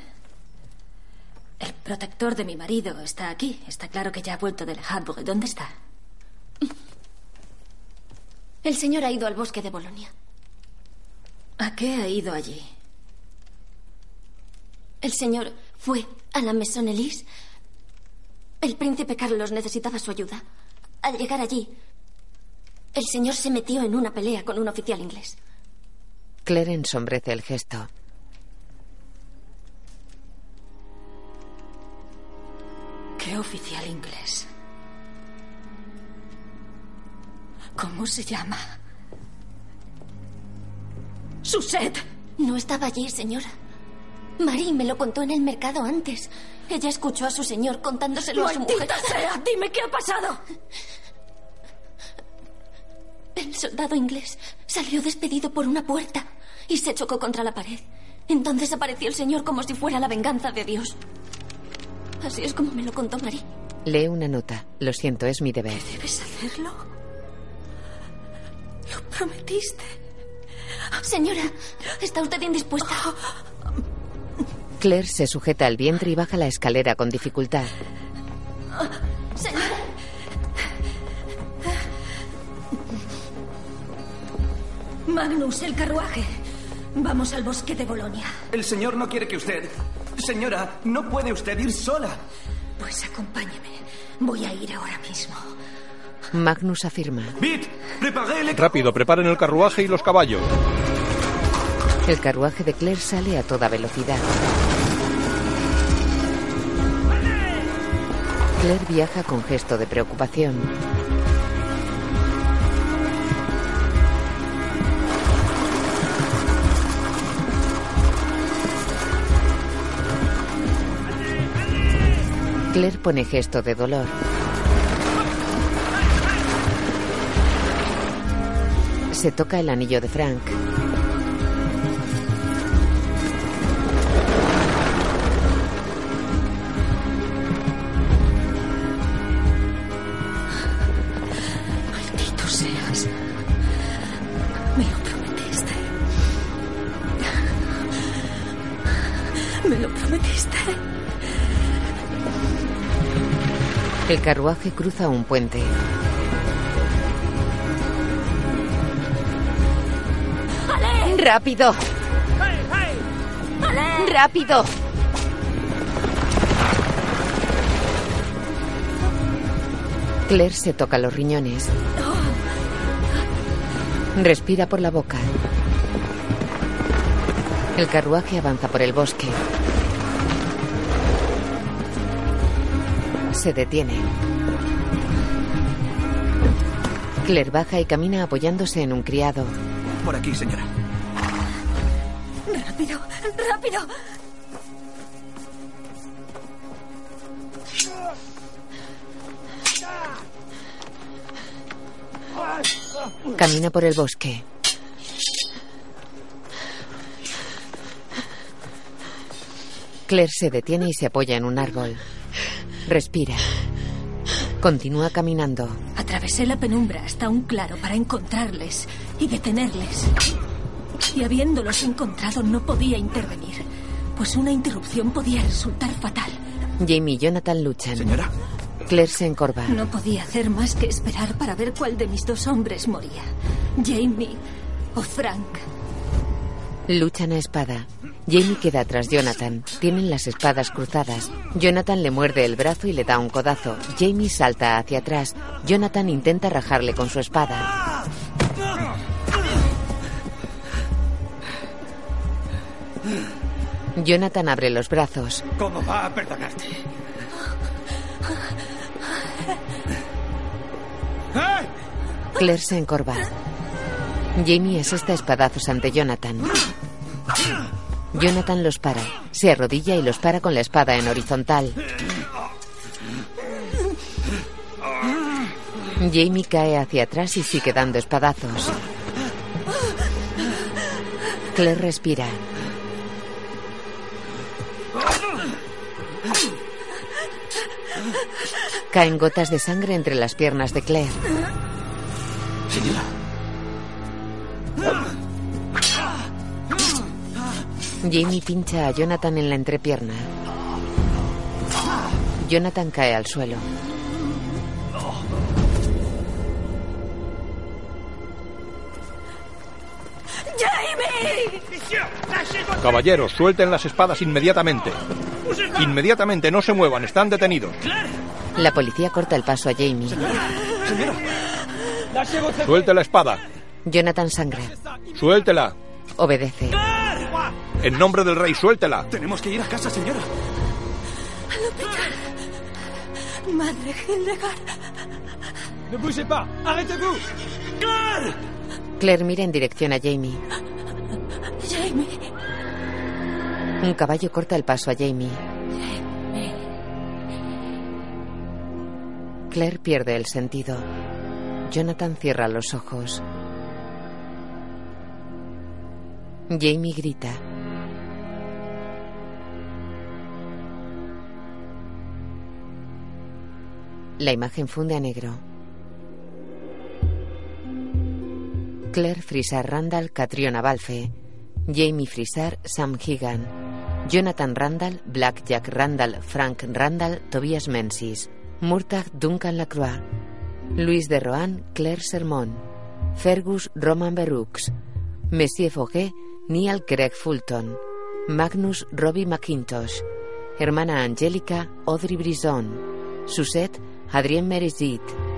El protector de mi marido está aquí. Está claro que ya ha vuelto del Havre. ¿Dónde está? El señor ha ido al bosque de Bolonia. ¿A qué ha ido allí? El señor fue a la Maison Elise. El príncipe Carlos necesitaba su ayuda. Al llegar allí, el señor se metió en una pelea con un oficial inglés. Claire ensombrece el gesto. ¿Qué oficial inglés? ¿Cómo se llama? Suset. No estaba allí, señora. Marie me lo contó en el mercado antes. Ella escuchó a su señor contándoselo a su mujer. ¡Maldita sea! ¡Dime qué ha pasado! El soldado inglés salió despedido por una puerta y se chocó contra la pared. Entonces apareció el señor como si fuera la venganza de Dios. Así es como me lo contó Marie. Lee una nota. Lo siento, es mi deber. ¿Debes hacerlo? Lo prometiste. Señora, ¿está usted indispuesta? Claire se sujeta al vientre y baja la escalera con dificultad. Señora. Magnus, el carruaje. Vamos al bosque de Bolonia. El señor no quiere que usted... Señora, no puede usted ir sola. Pues acompáñeme. Voy a ir ahora mismo. Magnus afirma. ¡Bit! ¡Preparé Rápido, preparen el carruaje y los caballos. El carruaje de Claire sale a toda velocidad. Claire viaja con gesto de preocupación. Claire pone gesto de dolor. Se toca el anillo de Frank. Carruaje cruza un puente. ¡Rápido! ¡Rápido! Claire se toca los riñones. Respira por la boca. El carruaje avanza por el bosque. Se detiene. Claire baja y camina apoyándose en un criado. Por aquí, señora. ¡Rápido! ¡Rápido! Camina por el bosque. Claire se detiene y se apoya en un árbol. Respira. Continúa caminando. Atravesé la penumbra hasta un claro para encontrarles y detenerles. Y habiéndolos encontrado no podía intervenir, pues una interrupción podía resultar fatal. Jamie y Jonathan luchan. Señora. Claire se encorva. No podía hacer más que esperar para ver cuál de mis dos hombres moría. Jamie o Frank. Luchan a espada. Jamie queda tras Jonathan. Tienen las espadas cruzadas. Jonathan le muerde el brazo y le da un codazo. Jamie salta hacia atrás. Jonathan intenta rajarle con su espada. Jonathan abre los brazos. ¿Cómo va a perdonarte? Claire se encorva. Jamie asesta espadazos ante Jonathan. Jonathan los para. Se arrodilla y los para con la espada en horizontal. Jamie cae hacia atrás y sigue dando espadazos. Claire respira. Caen gotas de sangre entre las piernas de Claire. Señora. Jamie pincha a Jonathan en la entrepierna. Jonathan cae al suelo. ¡Jamie! Caballeros, suelten las espadas inmediatamente. Inmediatamente, no se muevan, están detenidos. La policía corta el paso a Jamie. Suelte la espada. Jonathan sangra. Suéltela. Obedece. En nombre del rey, suéltela. Tenemos que ir a casa, señora. Al hospital. Madre Hildegard. Ne bougez pas Arrêtez-vous ¡Claire! Claire mira en dirección a Jamie. Jamie. Un caballo corta el paso a Jamie. Claire pierde el sentido. Jonathan cierra los ojos. Jamie grita. La imagen funde a negro. Claire Frisar Randall, Catriona Balfe. Jamie Frisar, Sam Higan. Jonathan Randall, Black Jack Randall, Frank Randall, Tobias Menzies. Murtagh Duncan Lacroix. Luis de Rohan, Claire Sermon. Fergus Roman Berux. Monsieur Foguet, Neil Craig Fulton. Magnus Robbie McIntosh. Hermana Angélica, Audrey Brison. Suzette, Adrien Merizit.